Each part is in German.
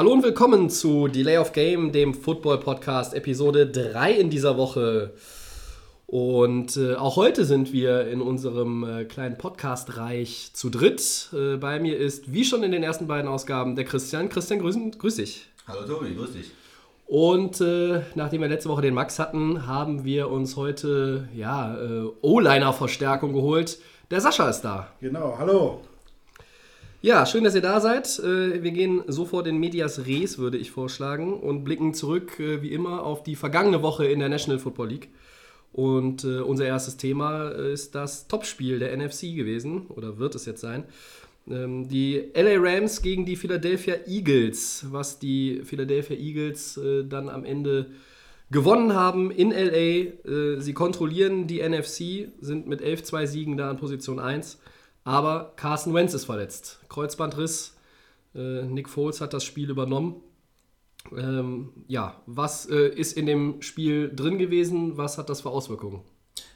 Hallo und willkommen zu Delay of Game, dem Football Podcast, Episode 3 in dieser Woche. Und äh, auch heute sind wir in unserem äh, kleinen Podcast-Reich zu dritt. Äh, bei mir ist, wie schon in den ersten beiden Ausgaben, der Christian. Christian, grüß, grüß dich. Hallo Tobi, grüß dich. Und äh, nachdem wir letzte Woche den Max hatten, haben wir uns heute ja, äh, O-Liner-Verstärkung geholt. Der Sascha ist da. Genau, hallo. Ja, schön, dass ihr da seid. Äh, wir gehen sofort in Medias Res, würde ich vorschlagen, und blicken zurück, äh, wie immer, auf die vergangene Woche in der National Football League. Und äh, unser erstes Thema ist das Topspiel der NFC gewesen, oder wird es jetzt sein. Ähm, die LA Rams gegen die Philadelphia Eagles, was die Philadelphia Eagles dann am Ende gewonnen haben in LA. sie kontrollieren die NFC, sind mit 11-2 Siegen da an Position 1 aber Carson Wentz ist verletzt. Kreuzbandriss. Äh, Nick Foles hat das Spiel übernommen. Ähm, ja, was äh, ist in dem Spiel drin gewesen? Was hat das für Auswirkungen?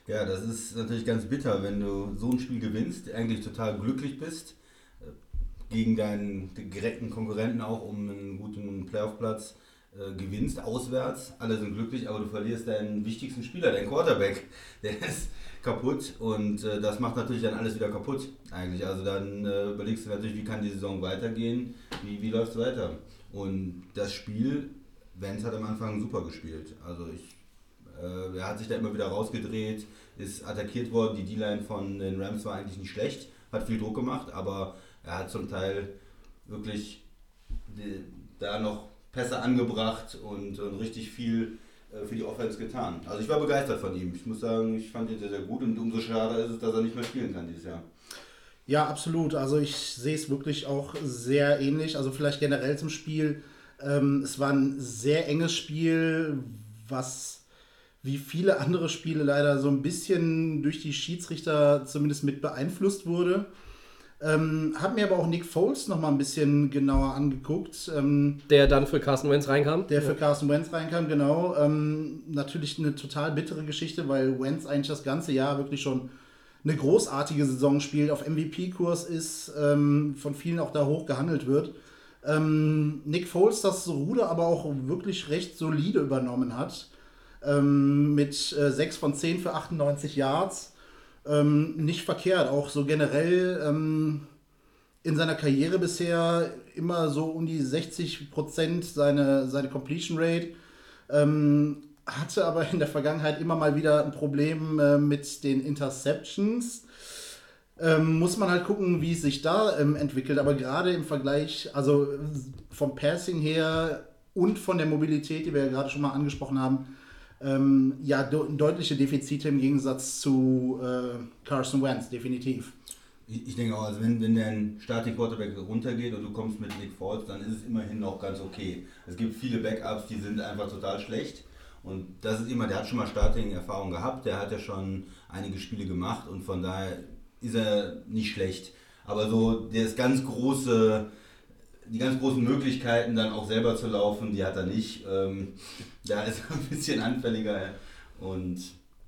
Ja, das ist natürlich ganz bitter, wenn du so ein Spiel gewinnst, eigentlich total glücklich bist, äh, gegen deinen direkten Konkurrenten auch um einen guten Playoff-Platz äh, gewinnst, auswärts. Alle sind glücklich, aber du verlierst deinen wichtigsten Spieler, deinen Quarterback. Der ist kaputt und äh, das macht natürlich dann alles wieder kaputt eigentlich. Also dann äh, überlegst du natürlich, wie kann die Saison weitergehen, wie, wie läuft es weiter. Und das Spiel, Vance hat am Anfang super gespielt. Also ich, äh, er hat sich da immer wieder rausgedreht, ist attackiert worden. Die D-Line von den Rams war eigentlich nicht schlecht, hat viel Druck gemacht, aber er hat zum Teil wirklich die, da noch Pässe angebracht und, und richtig viel äh, für die Offense getan. Also ich war begeistert von ihm. Ich muss sagen, ich fand ihn sehr, sehr gut und umso schade ist es, dass er nicht mehr spielen kann dieses Jahr. Ja, absolut. Also ich sehe es wirklich auch sehr ähnlich. Also vielleicht generell zum Spiel. Ähm, es war ein sehr enges Spiel, was wie viele andere Spiele leider so ein bisschen durch die Schiedsrichter zumindest mit beeinflusst wurde. Ähm, hab mir aber auch Nick Foles noch mal ein bisschen genauer angeguckt. Ähm, der dann für Carson Wentz reinkam? Der für ja. Carson Wentz reinkam, genau. Ähm, natürlich eine total bittere Geschichte, weil Wentz eigentlich das ganze Jahr wirklich schon eine großartige Saison spielt, auf MVP-Kurs ist, ähm, von vielen auch da hoch gehandelt wird. Ähm, Nick Foles das Ruder aber auch wirklich recht solide übernommen hat. Ähm, mit äh, 6 von 10 für 98 Yards ähm, nicht verkehrt. Auch so generell ähm, in seiner Karriere bisher immer so um die 60 Prozent seine, seine Completion Rate. Ähm, hatte aber in der Vergangenheit immer mal wieder ein Problem äh, mit den Interceptions. Ähm, muss man halt gucken, wie es sich da ähm, entwickelt. Aber gerade im Vergleich, also vom Passing her und von der Mobilität, die wir ja gerade schon mal angesprochen haben, ähm, ja, de deutliche Defizite im Gegensatz zu äh, Carson Wentz, definitiv. Ich, ich, denke auch, also wenn, wenn dein Starting Quarterback runtergeht und du kommst mit Nick Foles, dann ist es immerhin noch ganz okay. Es gibt viele Backups, die sind einfach total schlecht. Und das ist immer, der hat schon mal Starting-Erfahrung gehabt, der hat ja schon einige Spiele gemacht und von daher ist er nicht schlecht. Aber so das ganz große die ganz großen Möglichkeiten, dann auch selber zu laufen, die hat er nicht. Ähm, da ist er ein bisschen anfälliger und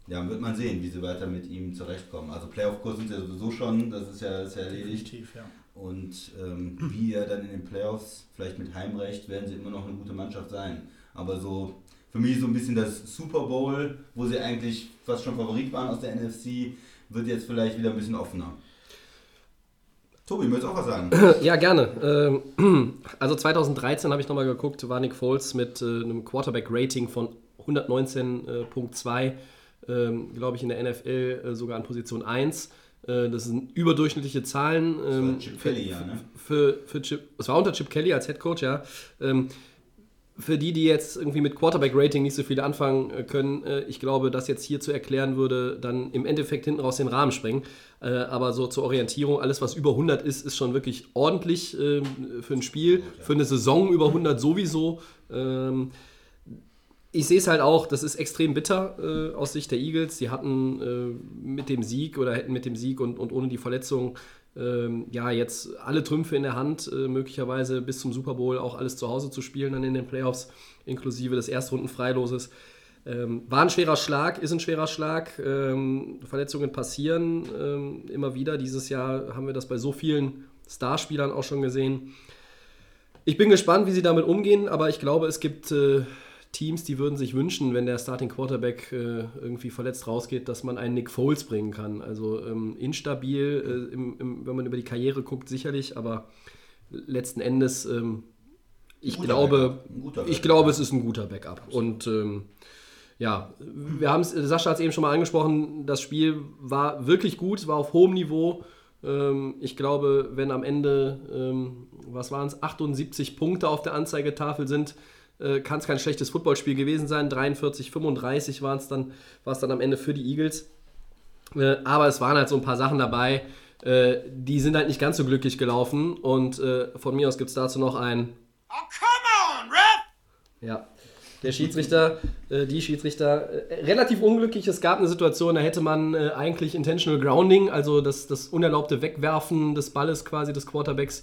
ja, wird man sehen, wie sie weiter mit ihm zurechtkommen. Also Playoff-Kurs sind ja sowieso schon, das ist ja, ist ja erledigt. Ja. Und ähm, wie er dann in den Playoffs, vielleicht mit Heimrecht, werden sie immer noch eine gute Mannschaft sein. Aber so für mich so ein bisschen das Super Bowl, wo sie eigentlich fast schon Favorit waren aus der NFC, wird jetzt vielleicht wieder ein bisschen offener. Tobi, möchtest du auch was sagen? Ja, gerne. Ähm, also 2013 habe ich nochmal geguckt, war Nick Foles mit äh, einem Quarterback-Rating von 119.2, ähm, glaube ich, in der NFL äh, sogar an Position 1. Äh, das sind überdurchschnittliche Zahlen. Das war ähm, Chip Kelly, ja, ne? Für, für Chip, es war unter Chip Kelly als Head Coach, ja für die, die jetzt irgendwie mit Quarterback-Rating nicht so viel anfangen äh, können, äh, ich glaube, das jetzt hier zu erklären würde, dann im Endeffekt hinten raus den Rahmen sprengen. Äh, aber so zur Orientierung, alles was über 100 ist, ist schon wirklich ordentlich ähm, für ein Spiel, für eine Saison über 100 sowieso. Ähm, ich sehe es halt auch, das ist extrem bitter aus Sicht der Eagles. Sie hatten mit dem Sieg oder hätten mit dem Sieg und, und ohne die Verletzung ähm, ja, jetzt alle Trümpfe in der Hand, äh, möglicherweise bis zum Super Bowl auch alles zu Hause zu spielen, dann in den Playoffs, inklusive des Erstrunden-Freiloses. Ähm, war ein schwerer Schlag, ist ein schwerer Schlag. Ähm, Verletzungen passieren ähm, immer wieder. Dieses Jahr haben wir das bei so vielen Starspielern auch schon gesehen. Ich bin gespannt, wie sie damit umgehen, aber ich glaube, es gibt äh, Teams, die würden sich wünschen, wenn der Starting Quarterback äh, irgendwie verletzt rausgeht, dass man einen Nick Foles bringen kann. Also ähm, instabil, äh, im, im, wenn man über die Karriere guckt, sicherlich, aber letzten Endes, ähm, ich glaube, ich glaube, es ist ein guter Backup. Und ähm, ja, wir haben es, Sascha hat es eben schon mal angesprochen, das Spiel war wirklich gut, war auf hohem Niveau. Ähm, ich glaube, wenn am Ende, ähm, was waren es, 78 Punkte auf der Anzeigetafel sind, äh, kann es kein schlechtes Footballspiel gewesen sein. 43, 35 waren es dann, war es dann am Ende für die Eagles. Äh, aber es waren halt so ein paar Sachen dabei, äh, die sind halt nicht ganz so glücklich gelaufen. Und äh, von mir aus gibt es dazu noch ein. Oh, come on, Ref! Ja. Der Schiedsrichter, äh, die Schiedsrichter, äh, relativ unglücklich. Es gab eine Situation, da hätte man eigentlich Intentional Grounding, also das, das unerlaubte Wegwerfen des Balles quasi des Quarterbacks,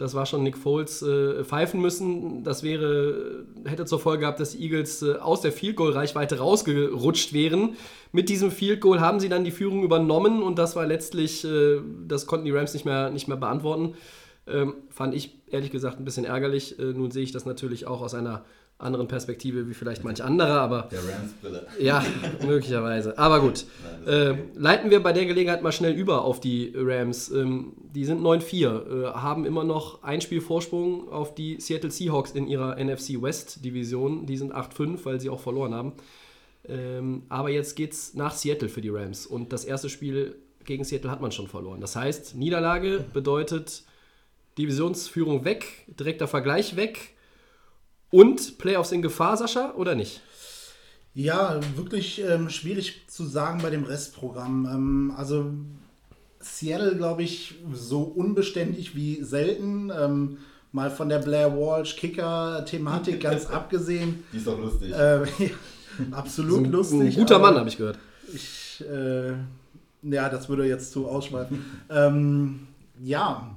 das war schon Nick Foles, äh, pfeifen müssen. Das wäre, hätte zur Folge gehabt, dass die Eagles äh, aus der Field Goal Reichweite rausgerutscht wären. Mit diesem Field Goal haben sie dann die Führung übernommen und das war letztlich, äh, das konnten die Rams nicht mehr, nicht mehr beantworten. Ähm, fand ich ehrlich gesagt ein bisschen ärgerlich. Äh, nun sehe ich das natürlich auch aus einer anderen Perspektive wie vielleicht manch andere, aber. Der Rams-Brille. Ja, möglicherweise. Aber gut. Äh, leiten wir bei der Gelegenheit mal schnell über auf die Rams. Ähm, die sind 9-4, äh, haben immer noch ein Spiel Vorsprung auf die Seattle Seahawks in ihrer NFC West Division. Die sind 8-5, weil sie auch verloren haben. Ähm, aber jetzt geht's nach Seattle für die Rams. Und das erste Spiel gegen Seattle hat man schon verloren. Das heißt, Niederlage bedeutet Divisionsführung weg, direkter Vergleich weg und Playoffs in Gefahr, Sascha, oder nicht? Ja, wirklich ähm, schwierig zu sagen bei dem Restprogramm. Ähm, also Seattle, glaube ich, so unbeständig wie selten. Ähm, mal von der Blair Walsh Kicker-Thematik ganz abgesehen. Die ist doch lustig. Äh, ja, absolut so, lustig. Ein guter Mann, habe ich gehört. Ich, äh, ja, das würde jetzt zu ausschweifen. ähm, ja,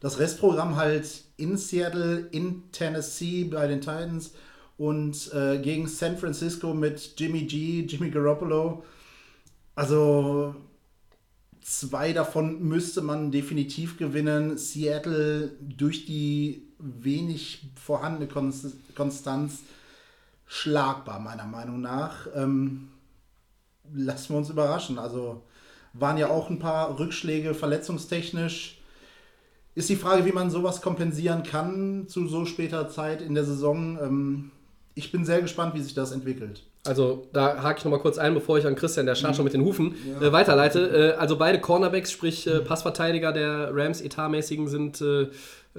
das Restprogramm halt in Seattle, in Tennessee bei den Titans und äh, gegen San Francisco mit Jimmy G, Jimmy Garoppolo. Also zwei davon müsste man definitiv gewinnen. Seattle durch die wenig vorhandene Konstanz schlagbar, meiner Meinung nach. Ähm, lassen wir uns überraschen. Also waren ja auch ein paar Rückschläge verletzungstechnisch. Ist die Frage, wie man sowas kompensieren kann zu so später Zeit in der Saison. Ähm, ich bin sehr gespannt, wie sich das entwickelt. Also da hake ich nochmal kurz ein, bevor ich an Christian, der Schar schon mit den Hufen, ja. äh, weiterleite. Äh, also beide Cornerbacks, sprich äh, Passverteidiger der Rams etatmäßigen, sind äh,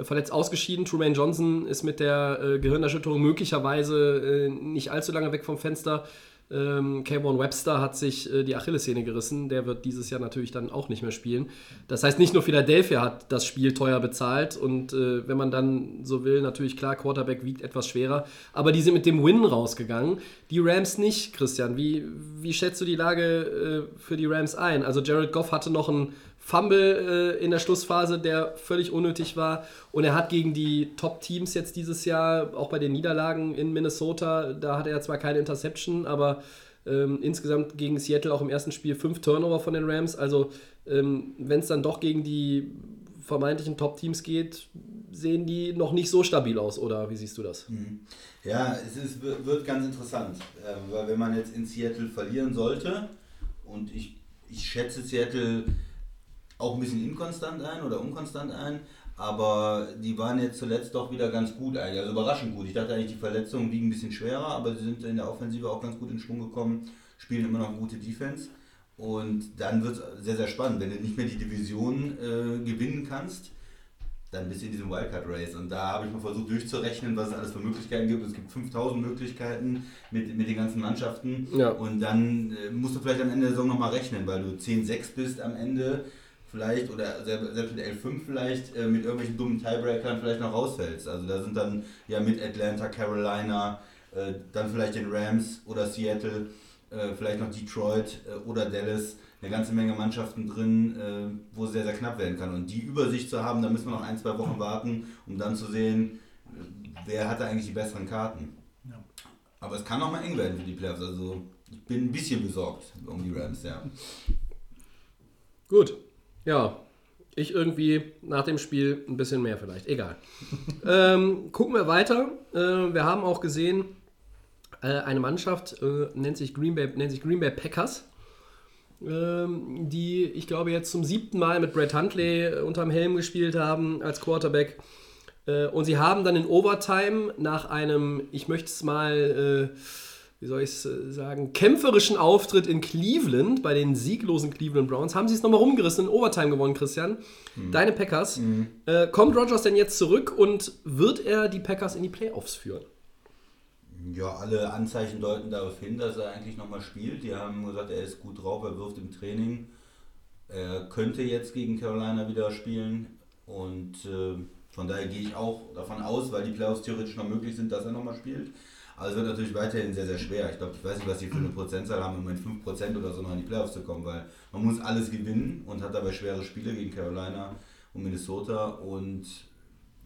verletzt ausgeschieden. Truman Johnson ist mit der äh, Gehirnerschütterung möglicherweise äh, nicht allzu lange weg vom Fenster. Ähm, Kayvon Webster hat sich äh, die Achillessehne gerissen. Der wird dieses Jahr natürlich dann auch nicht mehr spielen. Das heißt, nicht nur Philadelphia hat das Spiel teuer bezahlt und äh, wenn man dann so will, natürlich klar, Quarterback wiegt etwas schwerer. Aber die sind mit dem Win rausgegangen. Die Rams nicht, Christian. Wie, wie schätzt du die Lage äh, für die Rams ein? Also Jared Goff hatte noch ein Fumble äh, in der Schlussphase, der völlig unnötig war. Und er hat gegen die Top-Teams jetzt dieses Jahr, auch bei den Niederlagen in Minnesota, da hatte er zwar keine Interception, aber ähm, insgesamt gegen Seattle auch im ersten Spiel fünf Turnover von den Rams. Also ähm, wenn es dann doch gegen die vermeintlichen Top-Teams geht, sehen die noch nicht so stabil aus, oder wie siehst du das? Mhm. Ja, es ist, wird ganz interessant, äh, weil wenn man jetzt in Seattle verlieren sollte, und ich, ich schätze Seattle auch ein bisschen inkonstant ein oder unkonstant ein, aber die waren jetzt zuletzt doch wieder ganz gut eigentlich, also überraschend gut. Ich dachte eigentlich, die Verletzungen liegen ein bisschen schwerer, aber sie sind in der Offensive auch ganz gut in Schwung gekommen, spielen immer noch eine gute Defense. Und dann wird es sehr, sehr spannend. Wenn du nicht mehr die Division äh, gewinnen kannst, dann bist du in diesem Wildcard-Race. Und da habe ich mal versucht durchzurechnen, was es alles für Möglichkeiten gibt. Es gibt 5000 Möglichkeiten mit, mit den ganzen Mannschaften. Ja. Und dann äh, musst du vielleicht am Ende der Saison nochmal rechnen, weil du 10-6 bist am Ende vielleicht oder selbst mit L5 vielleicht äh, mit irgendwelchen dummen Tiebreakern vielleicht noch rausfällst. Also da sind dann ja mit Atlanta, Carolina, äh, dann vielleicht den Rams oder Seattle, äh, vielleicht noch Detroit äh, oder Dallas eine ganze Menge Mannschaften drin, äh, wo es sehr, sehr knapp werden kann. Und die Übersicht zu haben, da müssen wir noch ein, zwei Wochen warten, um dann zu sehen, wer hat da eigentlich die besseren Karten. Ja. Aber es kann auch mal eng werden für die Playoffs. Also ich bin ein bisschen besorgt um die Rams, ja. Gut, ja, Ich irgendwie nach dem Spiel ein bisschen mehr vielleicht. Egal. ähm, gucken wir weiter. Äh, wir haben auch gesehen, äh, eine Mannschaft äh, nennt, sich Green Bay, nennt sich Green Bay Packers, ähm, die, ich glaube, jetzt zum siebten Mal mit Brett Huntley äh, unterm Helm gespielt haben als Quarterback. Äh, und sie haben dann in Overtime nach einem, ich möchte es mal äh, wie soll ich es äh, sagen, kämpferischen Auftritt in Cleveland, bei den sieglosen Cleveland Browns, haben sie es nochmal rumgerissen, in Overtime gewonnen, Christian. Mhm. Deine Packers. Mhm. Äh, kommt Rogers denn jetzt zurück und wird er die Packers in die Playoffs führen? Ja, alle Anzeichen deuten darauf hin, dass er eigentlich nochmal spielt. Die haben gesagt, er ist gut drauf, er wirft im Training. Er könnte jetzt gegen Carolina wieder spielen und äh, von daher gehe ich auch davon aus, weil die Playoffs theoretisch noch möglich sind, dass er nochmal spielt. Aber es wird natürlich weiterhin sehr, sehr schwer. Ich glaube, ich weiß nicht, was die für eine Prozentzahl haben, um mit 5% oder so noch in die Playoffs zu kommen, weil man muss alles gewinnen und hat dabei schwere Spiele gegen Carolina und Minnesota und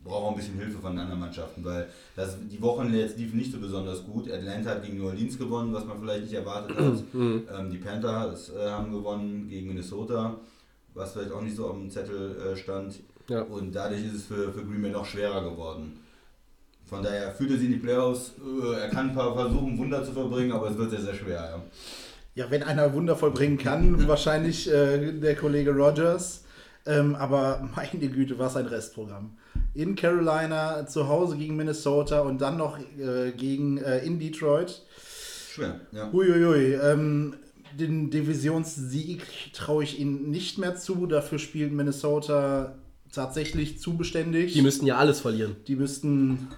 braucht auch ein bisschen Hilfe von den anderen Mannschaften, weil das, die Wochen jetzt liefen nicht so besonders gut. Atlanta hat gegen New Orleans gewonnen, was man vielleicht nicht erwartet hat. Mhm. ähm, die Panthers äh, haben gewonnen gegen Minnesota, was vielleicht auch nicht so auf dem Zettel äh, stand. Ja. Und dadurch ist es für, für Green Bay noch schwerer geworden. Von daher fühlt er sich in die Playoffs. Äh, er kann ein paar versuchen, Wunder zu verbringen, aber es wird sehr, sehr schwer. Ja, ja wenn einer Wunder vollbringen kann, wahrscheinlich äh, der Kollege Rogers. Ähm, aber meine Güte, was ein Restprogramm. In Carolina, zu Hause gegen Minnesota und dann noch äh, gegen äh, in Detroit. Schwer, ja. Uiuiui. Ähm, den Divisionssieg traue ich ihnen nicht mehr zu. Dafür spielt Minnesota tatsächlich zu beständig. Die müssten ja alles verlieren. Die müssten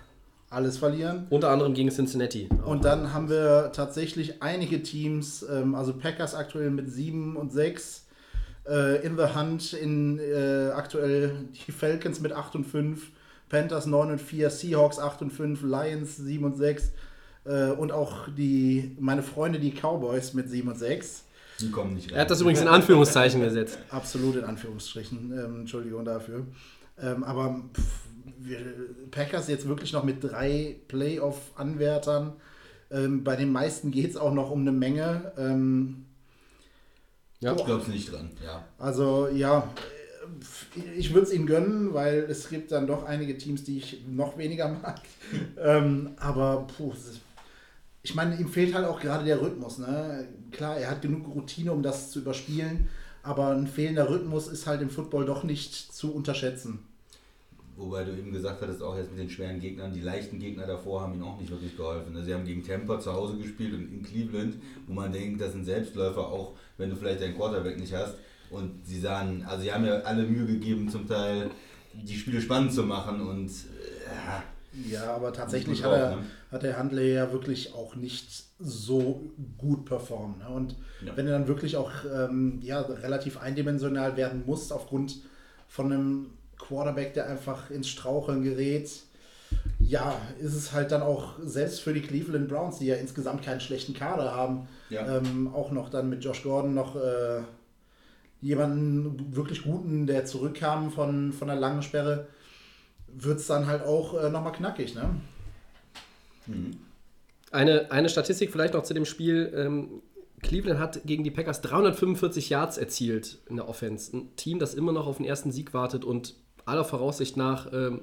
alles verlieren. Unter anderem gegen Cincinnati. Und dann haben wir tatsächlich einige Teams, ähm, also Packers aktuell mit 7 und 6, äh, in the Hunt, in äh, aktuell die Falcons mit 8 und 5, Panthers 9 und 4, Seahawks 8 und 5, Lions 7 und 6 äh, und auch die, meine Freunde, die Cowboys mit 7 und 6. Die kommen nicht rein. Er hat das übrigens in Anführungszeichen gesetzt. Absolut in Anführungsstrichen. Ähm, Entschuldigung dafür. Ähm, aber pff, Packers jetzt wirklich noch mit drei Playoff-Anwärtern. Ähm, bei den meisten geht es auch noch um eine Menge. Ähm, ja, ich glaube nicht dran. Ja. Also ja, ich würde es ihnen gönnen, weil es gibt dann doch einige Teams, die ich noch weniger mag. ähm, aber puh, ich meine, ihm fehlt halt auch gerade der Rhythmus. Ne? Klar, er hat genug Routine, um das zu überspielen, aber ein fehlender Rhythmus ist halt im Football doch nicht zu unterschätzen. Wobei du eben gesagt hattest, auch jetzt mit den schweren Gegnern, die leichten Gegner davor haben ihnen auch nicht wirklich geholfen. Also sie haben gegen Tampa zu Hause gespielt und in Cleveland, wo man denkt, das sind Selbstläufer, auch wenn du vielleicht deinen Quarterback nicht hast. Und sie sahen, also sie haben ja alle Mühe gegeben, zum Teil die Spiele spannend zu machen und äh, ja, aber tatsächlich hat, er, ne? hat der Handley ja wirklich auch nicht so gut performt. Ne? Und ja. wenn er dann wirklich auch ähm, ja, relativ eindimensional werden muss, aufgrund von einem Quarterback, der einfach ins Straucheln gerät, ja, ist es halt dann auch selbst für die Cleveland Browns, die ja insgesamt keinen schlechten Kader haben, ja. ähm, auch noch dann mit Josh Gordon noch äh, jemanden wirklich guten, der zurückkam von, von der langen Sperre, wird es dann halt auch äh, nochmal knackig. Ne? Mhm. Eine, eine Statistik vielleicht noch zu dem Spiel. Ähm, Cleveland hat gegen die Packers 345 Yards erzielt in der Offense. Ein Team, das immer noch auf den ersten Sieg wartet und aller Voraussicht nach ähm,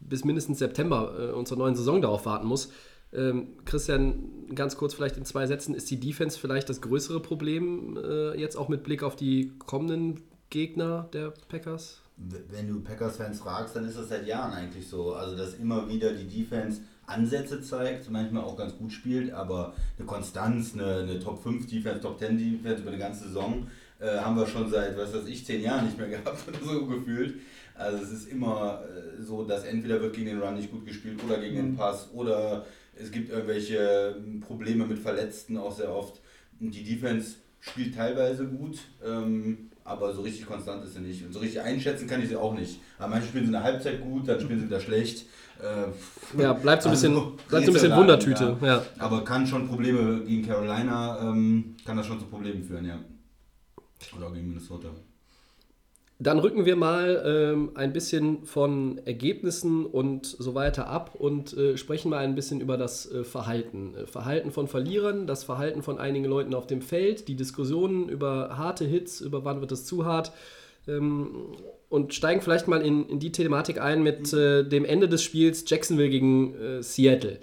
bis mindestens September äh, unserer neuen Saison darauf warten muss. Ähm, Christian, ganz kurz vielleicht in zwei Sätzen, ist die Defense vielleicht das größere Problem äh, jetzt auch mit Blick auf die kommenden Gegner der Packers? Wenn du Packers-Fans fragst, dann ist das seit Jahren eigentlich so. Also, dass immer wieder die Defense Ansätze zeigt, manchmal auch ganz gut spielt, aber eine Konstanz, eine, eine Top 5 Defense, Top 10 Defense über eine ganze Saison äh, haben wir schon seit, was weiß ich, zehn Jahren nicht mehr gehabt oder so gefühlt. Also es ist immer äh, so, dass entweder wird gegen den Run nicht gut gespielt oder gegen den mhm. Pass oder es gibt irgendwelche ähm, Probleme mit Verletzten auch sehr oft. Die Defense spielt teilweise gut, ähm, aber so richtig konstant ist sie nicht. Und so richtig einschätzen kann ich sie auch nicht. Aber manchmal spielen sie eine Halbzeit gut, dann spielen sie wieder schlecht. Äh, ja, bleibt so ein bisschen, also, bleibt so ein bisschen Wundertüte. Ja. ja. Aber kann schon Probleme gegen Carolina, ähm, kann das schon zu Problemen führen, ja. Oder gegen Minnesota. Dann rücken wir mal ähm, ein bisschen von Ergebnissen und so weiter ab und äh, sprechen mal ein bisschen über das äh, Verhalten. Äh, Verhalten von Verlierern, das Verhalten von einigen Leuten auf dem Feld, die Diskussionen über harte Hits, über wann wird es zu hart. Ähm, und steigen vielleicht mal in, in die Thematik ein mit äh, dem Ende des Spiels Jacksonville gegen äh, Seattle.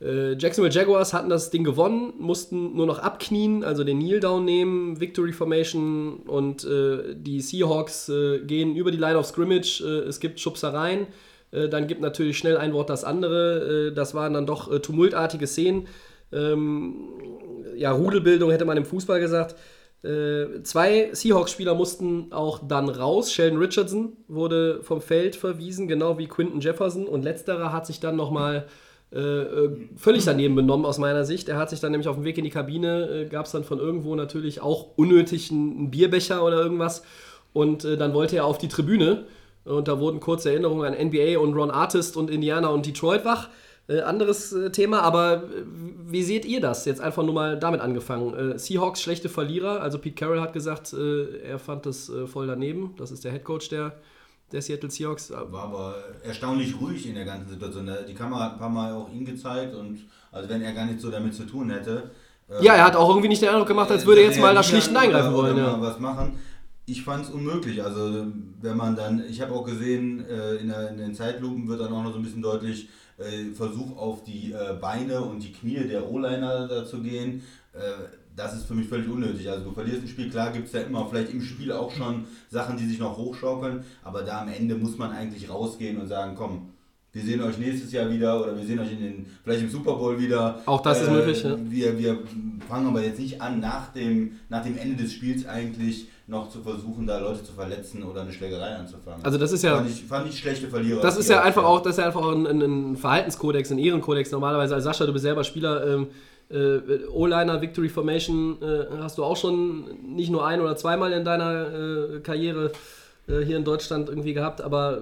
Äh, Jacksonville Jaguars hatten das Ding gewonnen, mussten nur noch abknien, also den Kneel Down nehmen, Victory Formation und äh, die Seahawks äh, gehen über die Line of Scrimmage. Äh, es gibt Schubsereien. Äh, dann gibt natürlich schnell ein Wort das andere. Äh, das waren dann doch tumultartige Szenen. Ähm, ja, Rudelbildung hätte man im Fußball gesagt. Äh, zwei Seahawks-Spieler mussten auch dann raus. Sheldon Richardson wurde vom Feld verwiesen, genau wie Quinton Jefferson. Und letzterer hat sich dann nochmal äh, äh, völlig daneben benommen aus meiner Sicht. Er hat sich dann nämlich auf dem Weg in die Kabine, äh, gab es dann von irgendwo natürlich auch unnötig einen Bierbecher oder irgendwas. Und äh, dann wollte er auf die Tribüne. Und da wurden kurze Erinnerungen an NBA und Ron Artist und Indiana und Detroit wach. Äh, anderes äh, Thema, aber wie seht ihr das? Jetzt einfach nur mal damit angefangen. Seahawks schlechte Verlierer, also Pete Carroll hat gesagt, er fand das voll daneben. Das ist der Head Coach der, der Seattle Seahawks. War aber erstaunlich ruhig in der ganzen Situation. Die Kamera hat ein paar Mal auch ihn gezeigt und also wenn er gar nichts so damit zu tun hätte. ja, er hat auch irgendwie nicht den Eindruck gemacht, als würde er jetzt mal da schlichten eingreifen wollen. Ja. Was machen. Ich fand es unmöglich. Also wenn man dann, ich habe auch gesehen, in, der, in den Zeitlupen wird dann auch noch so ein bisschen deutlich, äh, Versuch auf die äh, Beine und die Knie der O-Liner da zu gehen, äh, das ist für mich völlig unnötig. Also du verlierst ein Spiel, klar gibt es ja immer vielleicht im Spiel auch schon Sachen, die sich noch hochschaukeln, aber da am Ende muss man eigentlich rausgehen und sagen, komm, wir sehen euch nächstes Jahr wieder oder wir sehen euch in den, vielleicht im Super Bowl wieder. Auch das äh, ist möglich, ja. Wir, wir fangen aber jetzt nicht an, nach dem, nach dem Ende des Spiels eigentlich noch zu versuchen, da Leute zu verletzen oder eine Schlägerei anzufangen. Also das ist ja... Fand ich, fand ich schlechte Verlierer. Das ist ja einfach auch, das ist ja einfach auch ein, ein Verhaltenskodex, ein Ehrenkodex normalerweise. Als Sascha, du bist selber Spieler, ähm, äh, O-Liner, Victory Formation äh, hast du auch schon nicht nur ein oder zweimal in deiner äh, Karriere äh, hier in Deutschland irgendwie gehabt, aber äh,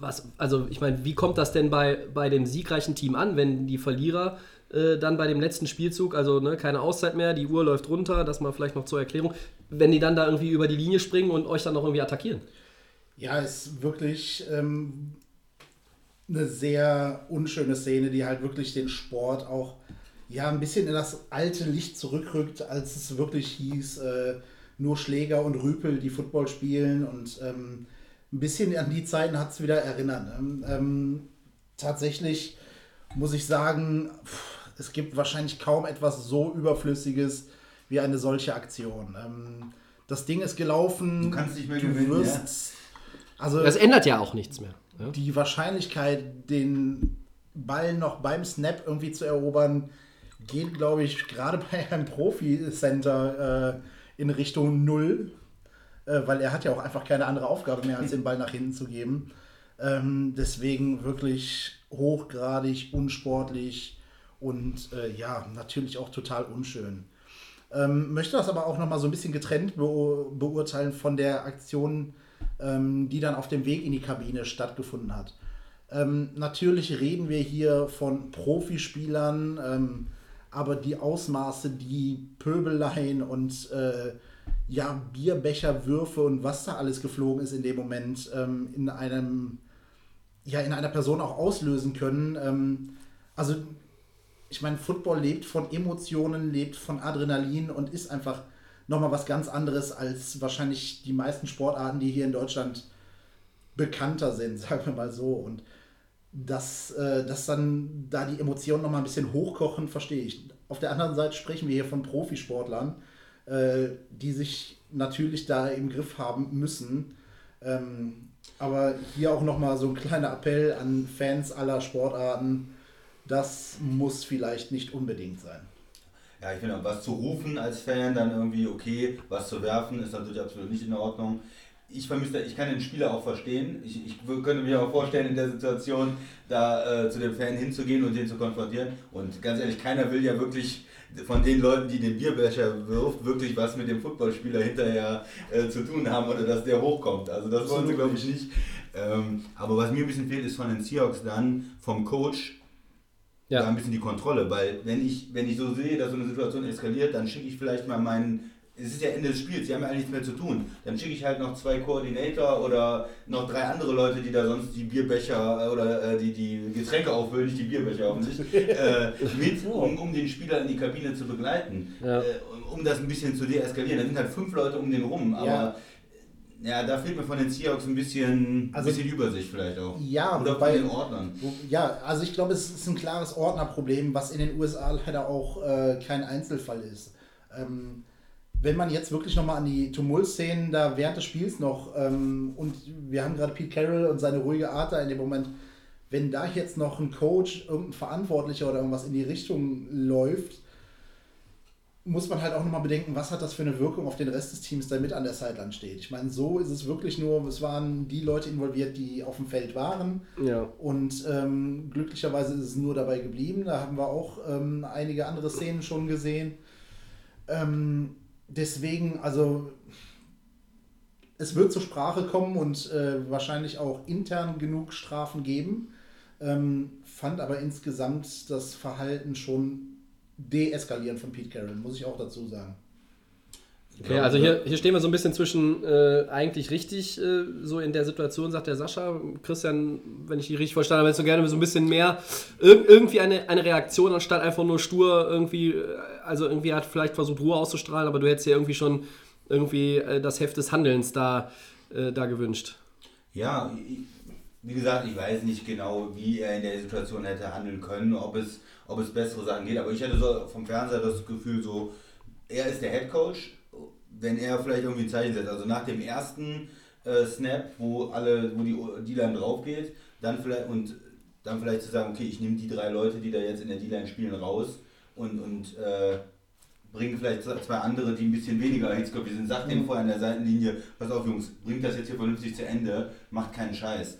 was, also ich meine, wie kommt das denn bei, bei dem siegreichen Team an, wenn die Verlierer äh, dann bei dem letzten Spielzug, also ne, keine Auszeit mehr, die Uhr läuft runter, das mal vielleicht noch zur Erklärung, wenn die dann da irgendwie über die Linie springen und euch dann noch irgendwie attackieren. Ja, ist wirklich ähm, eine sehr unschöne Szene, die halt wirklich den Sport auch ja ein bisschen in das alte Licht zurückrückt, als es wirklich hieß, äh, nur Schläger und Rüpel, die Football spielen und ähm, ein bisschen an die Zeiten hat es wieder erinnert. Ähm, ähm, tatsächlich muss ich sagen, pff, es gibt wahrscheinlich kaum etwas so Überflüssiges wie eine solche Aktion. Ähm, das Ding ist gelaufen. Du kannst nicht mehr gewinnen. Wirst, ja. also das ändert ja auch nichts mehr. Ja? Die Wahrscheinlichkeit, den Ball noch beim Snap irgendwie zu erobern, geht, glaube ich, gerade bei einem Profi-Center äh, in Richtung Null. Äh, weil er hat ja auch einfach keine andere Aufgabe mehr, als den Ball nach hinten zu geben. Ähm, deswegen wirklich hochgradig, unsportlich und äh, ja, natürlich auch total unschön. Ähm, möchte das aber auch nochmal so ein bisschen getrennt be beurteilen von der Aktion, ähm, die dann auf dem Weg in die Kabine stattgefunden hat. Ähm, natürlich reden wir hier von Profispielern, ähm, aber die Ausmaße, die Pöbeleien und äh, ja, Bierbecherwürfe und was da alles geflogen ist in dem Moment ähm, in einem ja in einer Person auch auslösen können. Ähm, also ich meine, Football lebt von Emotionen, lebt von Adrenalin und ist einfach nochmal was ganz anderes als wahrscheinlich die meisten Sportarten, die hier in Deutschland bekannter sind, sagen wir mal so. Und dass, äh, dass dann da die Emotionen nochmal ein bisschen hochkochen, verstehe ich. Auf der anderen Seite sprechen wir hier von Profisportlern, äh, die sich natürlich da im Griff haben müssen. Ähm, aber hier auch nochmal so ein kleiner Appell an Fans aller Sportarten das muss vielleicht nicht unbedingt sein. Ja, ich finde, was zu rufen als Fan, dann irgendwie okay, was zu werfen, ist natürlich absolut nicht in Ordnung. Ich vermisse, ich kann den Spieler auch verstehen. Ich, ich könnte mir auch vorstellen, in der Situation da äh, zu dem Fan hinzugehen und den zu konfrontieren. Und ganz ehrlich, keiner will ja wirklich von den Leuten, die den Bierbecher wirft, wirklich was mit dem Footballspieler hinterher äh, zu tun haben oder dass der hochkommt. Also das wollen sie, glaube ich, nicht. Ähm, aber was mir ein bisschen fehlt, ist von den Seahawks dann vom Coach ja. da ein bisschen die Kontrolle, weil wenn ich, wenn ich so sehe, dass so eine Situation eskaliert, dann schicke ich vielleicht mal meinen, es ist ja Ende des Spiels, sie haben ja eigentlich nichts mehr zu tun, dann schicke ich halt noch zwei Koordinator oder noch drei andere Leute, die da sonst die Bierbecher äh, oder äh, die, die Getränke auffüllen, nicht die Bierbecher hoffentlich, äh, mit, um, um den Spieler in die Kabine zu begleiten, ja. äh, um das ein bisschen zu deeskalieren. Da sind halt fünf Leute um den rum, aber... Ja Ja, da fehlt mir von den Seahawks ein bisschen, also, ein bisschen Übersicht vielleicht auch. Ja, Oder bei den Ordnern. Ja, also ich glaube, es ist ein klares Ordnerproblem, was in den USA leider auch äh, kein Einzelfall ist. Ähm, wenn man jetzt wirklich nochmal an die Tumult-Szenen da während des Spiels noch, ähm, und wir haben gerade Pete Carroll und seine ruhige Art da in dem Moment, wenn da jetzt noch ein Coach, irgendein Verantwortlicher oder irgendwas in die Richtung läuft, muss man halt auch nochmal bedenken, was hat das für eine Wirkung auf den Rest des Teams, der mit an der Sideline steht. Ich meine, so ist es wirklich nur, es waren die Leute involviert, die auf dem Feld waren. Ja. Und ähm, glücklicherweise ist es nur dabei geblieben. Da haben wir auch ähm, einige andere Szenen schon gesehen. Ähm, deswegen, also es wird zur Sprache kommen und äh, wahrscheinlich auch intern genug Strafen geben. Ähm, fand aber insgesamt das Verhalten schon deeskalieren von Pete Carroll, muss ich auch dazu sagen. Okay, also hier, hier stehen wir so ein bisschen zwischen äh, eigentlich richtig äh, so in der Situation, sagt der Sascha. Christian, wenn ich die richtig verstanden habe, hättest du gerne so ein bisschen mehr ir irgendwie eine, eine Reaktion, anstatt einfach nur stur irgendwie, äh, also irgendwie hat vielleicht versucht Ruhe auszustrahlen, aber du hättest ja irgendwie schon irgendwie äh, das Heft des Handelns da, äh, da gewünscht. Ja, wie gesagt, ich weiß nicht genau, wie er in der Situation hätte handeln können, ob es, ob es bessere Sachen geht, aber ich hatte so vom Fernseher das Gefühl so, er ist der Head Coach, wenn er vielleicht irgendwie ein Zeichen setzt. Also nach dem ersten äh, Snap, wo alle, wo die D-Line drauf geht, dann vielleicht und dann vielleicht zu sagen, okay, ich nehme die drei Leute, die da jetzt in der D-Line spielen, raus und, und äh, bringe vielleicht zwei andere, die ein bisschen weniger hitzköpfig sind. Sag denen mhm. vorher an der Seitenlinie, pass auf Jungs, bringt das jetzt hier vernünftig zu Ende, macht keinen Scheiß.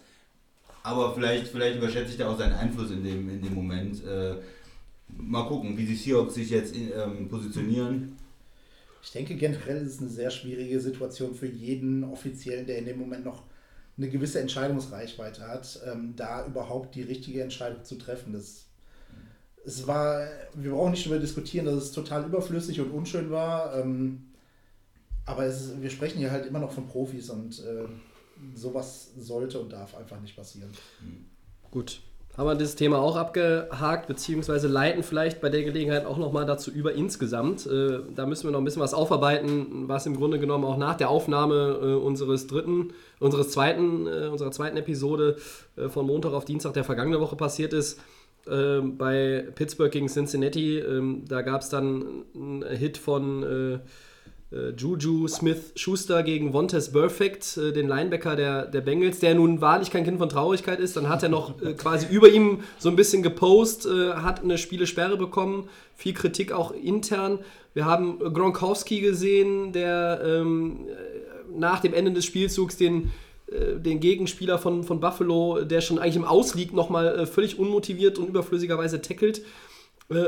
Aber vielleicht, vielleicht überschätze ich da auch seinen Einfluss in dem, in dem Moment. Äh, mal gucken, wie die Seahawks sich jetzt in, ähm, positionieren. Ich denke, generell ist es eine sehr schwierige Situation für jeden Offiziellen, der in dem Moment noch eine gewisse Entscheidungsreichweite hat, ähm, da überhaupt die richtige Entscheidung zu treffen. Das, es war, wir brauchen nicht darüber diskutieren, dass es total überflüssig und unschön war. Ähm, aber ist, wir sprechen hier halt immer noch von Profis und äh, sowas sollte und darf einfach nicht passieren. Gut, haben wir dieses Thema auch abgehakt, beziehungsweise leiten vielleicht bei der Gelegenheit auch nochmal dazu über insgesamt. Äh, da müssen wir noch ein bisschen was aufarbeiten, was im Grunde genommen auch nach der Aufnahme äh, unseres dritten, unseres zweiten, äh, unserer zweiten Episode äh, von Montag auf Dienstag der vergangenen Woche passiert ist. Ähm, bei Pittsburgh gegen Cincinnati, ähm, da gab es dann einen Hit von äh, äh, Juju Smith-Schuster gegen Vontes Perfect, äh, den Linebacker der, der Bengals, der nun wahrlich kein Kind von Traurigkeit ist. Dann hat er noch äh, quasi über ihm so ein bisschen gepost, äh, hat eine Spielesperre bekommen, viel Kritik auch intern. Wir haben Gronkowski gesehen, der ähm, nach dem Ende des Spielzugs den äh, den Gegenspieler von, von Buffalo, der schon eigentlich im Ausliegt, nochmal äh, völlig unmotiviert und überflüssigerweise tackelt.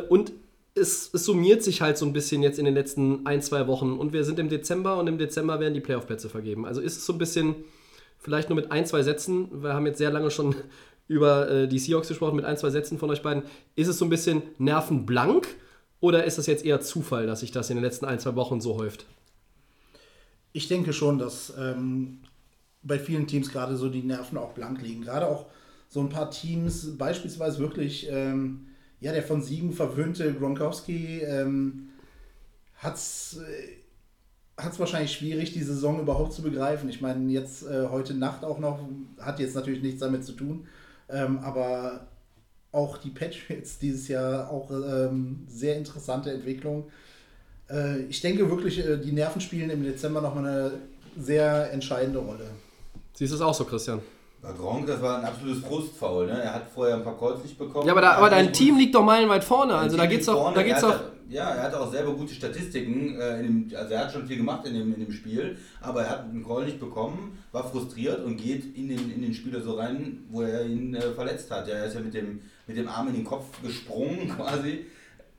und es, es, summiert sich halt so ein bisschen jetzt in den letzten ein, zwei Wochen und wir sind im Dezember und im Dezember werden die Playoff-Plätze vergeben. Also ist es so ein bisschen, vielleicht nur mit ein, zwei Sätzen, wir haben jetzt sehr lange schon über äh, die Seahawks gesprochen, mit ein, zwei Sätzen von euch beiden, ist es so ein bisschen nervenblank oder ist es jetzt eher Zufall, dass sich das in den letzten ein, zwei Wochen so häuft? Ich denke schon, dass ähm, bei vielen Teams gerade so die Nerven auch blank liegen. Gerade auch so ein paar Teams, beispielsweise wirklich. Ähm, ja, der von Siegen verwöhnte Gronkowski ähm, hat es äh, wahrscheinlich schwierig, die Saison überhaupt zu begreifen. Ich meine, jetzt äh, heute Nacht auch noch, hat jetzt natürlich nichts damit zu tun, ähm, aber auch die Patriots dieses Jahr auch ähm, sehr interessante Entwicklung. Äh, ich denke wirklich, äh, die Nerven spielen im Dezember nochmal eine sehr entscheidende Rolle. Siehst du es auch so, Christian? Gronk, das war ein absolutes Frustfaul. Ne? Er hat vorher ein paar Calls nicht bekommen. Ja, aber, da, aber dein Team liegt doch meilenweit vorne. Also da geht's doch. Da geht's doch ja, er hatte auch selber gute Statistiken. Äh, dem, also er hat schon viel gemacht in dem, in dem Spiel, aber er hat einen Call nicht bekommen, war frustriert und geht in den, in den Spieler so rein, wo er ihn äh, verletzt hat. Ja, er ist ja mit dem, mit dem Arm in den Kopf gesprungen quasi.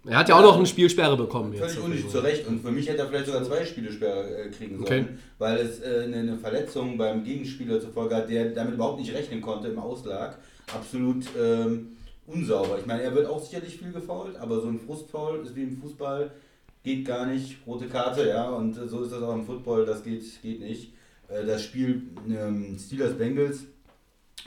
Er hat ja auch noch eine Spielsperre bekommen. Völlig unnötig, zu Recht. Und für mich hätte er vielleicht sogar zwei Spielesperre äh, kriegen sollen, okay. weil es äh, eine Verletzung beim Gegenspieler zur Folge hat, der damit überhaupt nicht rechnen konnte im Auslag. Absolut ähm, unsauber. Ich meine, er wird auch sicherlich viel gefault, aber so ein Frustfaul ist wie im Fußball, geht gar nicht. Rote Karte, ja, und so ist das auch im Football, das geht, geht nicht. Äh, das Spiel ähm, Steelers Bengals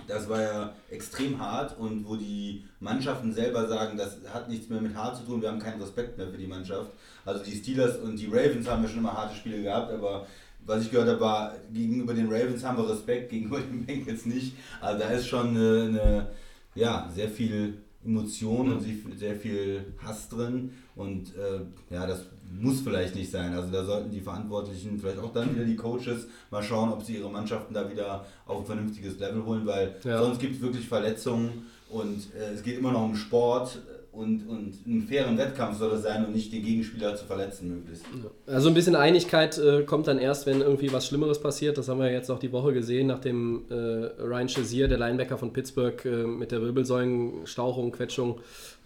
das war ja extrem hart und wo die Mannschaften selber sagen, das hat nichts mehr mit hart zu tun, wir haben keinen Respekt mehr für die Mannschaft. Also die Steelers und die Ravens haben ja schon immer harte Spiele gehabt, aber was ich gehört habe, war, gegenüber den Ravens haben wir Respekt, gegenüber den Bengals nicht. Also da ist schon eine, eine ja, sehr viel Emotion und sehr viel Hass drin. Und äh, ja, das muss vielleicht nicht sein. Also da sollten die Verantwortlichen, vielleicht auch dann wieder die Coaches, mal schauen, ob sie ihre Mannschaften da wieder auf ein vernünftiges Level holen, weil ja. sonst gibt es wirklich Verletzungen und äh, es geht immer noch um Sport und, und einen fairen Wettkampf soll es sein und nicht den Gegenspieler zu verletzen möglichst. Also ein bisschen Einigkeit äh, kommt dann erst, wenn irgendwie was Schlimmeres passiert. Das haben wir jetzt auch die Woche gesehen, nachdem äh, Ryan Shazier, der Linebacker von Pittsburgh, äh, mit der Wirbelsäulenstauchung, Quetschung,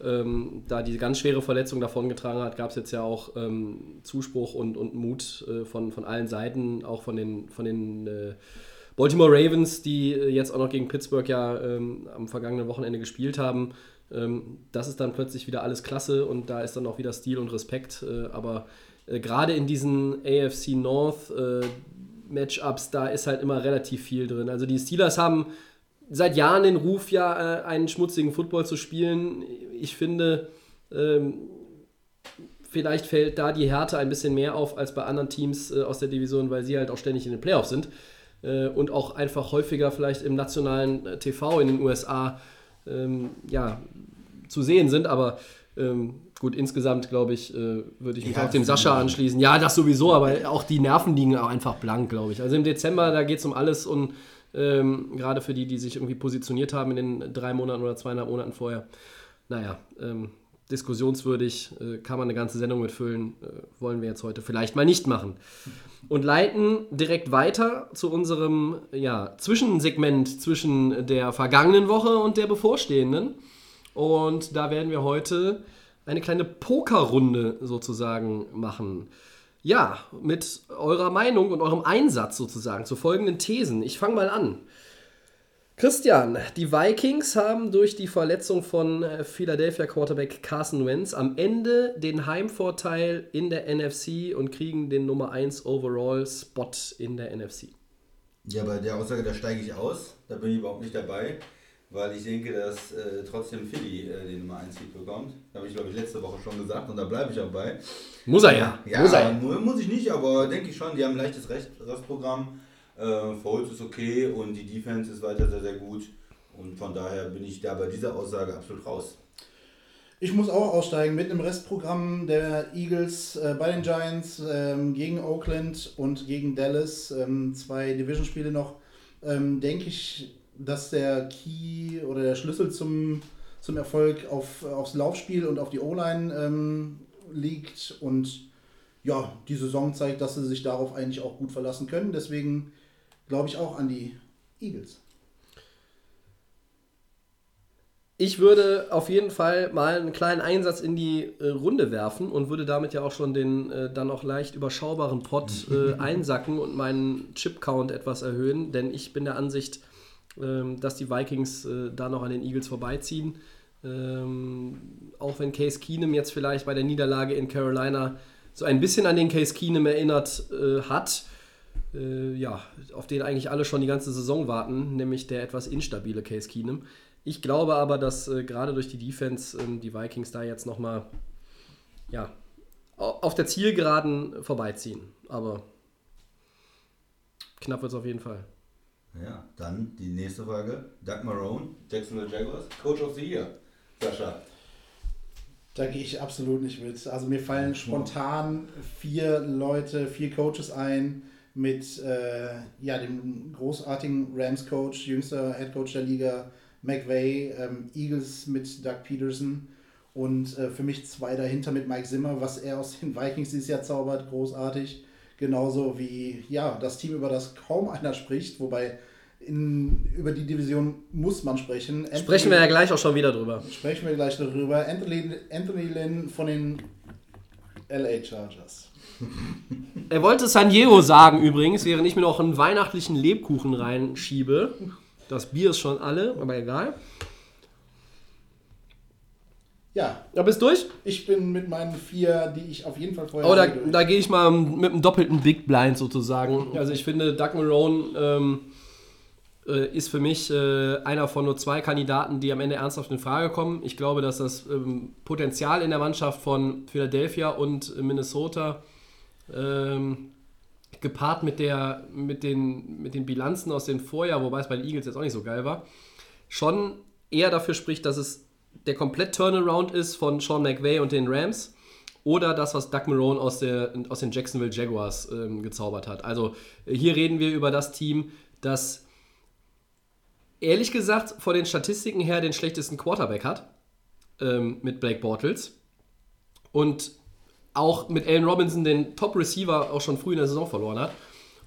ähm, da die ganz schwere Verletzung davongetragen hat, gab es jetzt ja auch ähm, Zuspruch und, und Mut äh, von, von allen Seiten, auch von den, von den äh, Baltimore Ravens, die äh, jetzt auch noch gegen Pittsburgh ja ähm, am vergangenen Wochenende gespielt haben. Ähm, das ist dann plötzlich wieder alles klasse und da ist dann auch wieder Stil und Respekt. Äh, aber äh, gerade in diesen AFC North äh, Matchups, da ist halt immer relativ viel drin. Also die Steelers haben seit Jahren den Ruf, ja, einen schmutzigen Football zu spielen. Ich finde, ähm, vielleicht fällt da die Härte ein bisschen mehr auf als bei anderen Teams aus der Division, weil sie halt auch ständig in den Playoffs sind und auch einfach häufiger vielleicht im nationalen TV in den USA ähm, ja, zu sehen sind, aber ähm, gut, insgesamt glaube ich, äh, würde ich mich ja, auch dem Sascha anschließen. Ja, das sowieso, aber auch die Nerven liegen auch einfach blank, glaube ich. Also im Dezember, da geht es um alles und ähm, gerade für die, die sich irgendwie positioniert haben in den drei Monaten oder zweieinhalb Monaten vorher. Naja, ähm, diskussionswürdig, äh, kann man eine ganze Sendung mitfüllen, äh, wollen wir jetzt heute vielleicht mal nicht machen. Und leiten direkt weiter zu unserem ja, Zwischensegment zwischen der vergangenen Woche und der bevorstehenden. Und da werden wir heute eine kleine Pokerrunde sozusagen machen. Ja, mit eurer Meinung und eurem Einsatz sozusagen zu folgenden Thesen. Ich fange mal an. Christian, die Vikings haben durch die Verletzung von äh, Philadelphia Quarterback Carson Wentz am Ende den Heimvorteil in der NFC und kriegen den Nummer 1 Overall Spot in der NFC. Ja, bei der Aussage, da steige ich aus. Da bin ich überhaupt nicht dabei, weil ich denke, dass äh, trotzdem Philly äh, den Nummer 1 Seed bekommt. Habe ich, glaube ich, letzte Woche schon gesagt und da bleibe ich auch bei. Muss er ja. Ja, muss, er. muss ich nicht, aber denke ich schon, die haben ein leichtes Restprogramm. Äh, Foles ist okay und die Defense ist weiter sehr, sehr gut. Und von daher bin ich da bei dieser Aussage absolut raus. Ich muss auch aussteigen mit einem Restprogramm der Eagles äh, bei den Giants ähm, gegen Oakland und gegen Dallas. Ähm, zwei Division-Spiele noch. Ähm, denke ich, dass der Key oder der Schlüssel zum, zum Erfolg auf, aufs Laufspiel und auf die O-Line ähm, liegt. Und ja, die Saison zeigt, dass sie sich darauf eigentlich auch gut verlassen können. Deswegen glaube ich, auch an die Eagles. Ich würde auf jeden Fall mal einen kleinen Einsatz in die äh, Runde werfen und würde damit ja auch schon den äh, dann auch leicht überschaubaren Pot äh, einsacken und meinen Chip-Count etwas erhöhen, denn ich bin der Ansicht, ähm, dass die Vikings äh, da noch an den Eagles vorbeiziehen. Ähm, auch wenn Case Keenum jetzt vielleicht bei der Niederlage in Carolina so ein bisschen an den Case Keenum erinnert äh, hat, äh, ja, auf den eigentlich alle schon die ganze Saison warten, nämlich der etwas instabile Case Keenum. Ich glaube aber, dass äh, gerade durch die Defense äh, die Vikings da jetzt nochmal ja, auf der Zielgeraden vorbeiziehen. Aber knapp wird es auf jeden Fall. Ja, dann die nächste Frage. Doug Marone, Jacksonville Jaguars, Coach of the Year. Sascha. Da gehe ich absolut nicht mit. Also mir fallen spontan vier Leute, vier Coaches ein, mit äh, ja, dem großartigen Rams-Coach, jüngster Head-Coach der Liga, McVay, ähm, Eagles mit Doug Peterson und äh, für mich zwei dahinter mit Mike Zimmer, was er aus den Vikings dieses Jahr zaubert, großartig. Genauso wie ja, das Team, über das kaum einer spricht, wobei in, über die Division muss man sprechen. Anthony, sprechen wir ja gleich auch schon wieder drüber. Sprechen wir gleich darüber. Anthony, Anthony Lynn von den LA Chargers. Er wollte San Diego sagen übrigens, während ich mir noch einen weihnachtlichen Lebkuchen reinschiebe. Das Bier ist schon alle, aber egal. Ja. Ja, bist durch? Ich bin mit meinen vier, die ich auf jeden Fall vorher. Oh, da, da gehe ich mal mit einem doppelten Big Blind sozusagen. Also ich finde, Doug Marone ähm, äh, ist für mich äh, einer von nur zwei Kandidaten, die am Ende ernsthaft in Frage kommen. Ich glaube, dass das ähm, Potenzial in der Mannschaft von Philadelphia und Minnesota ähm, gepaart mit, der, mit, den, mit den Bilanzen aus dem Vorjahr, wobei es bei den Eagles jetzt auch nicht so geil war, schon eher dafür spricht, dass es der komplett Turnaround ist von Sean McVay und den Rams oder das, was Doug Marone aus, der, aus den Jacksonville Jaguars ähm, gezaubert hat. Also hier reden wir über das Team, das ehrlich gesagt vor den Statistiken her den schlechtesten Quarterback hat ähm, mit Blake Bortles und auch mit Allen Robinson den Top-Receiver auch schon früh in der Saison verloren hat.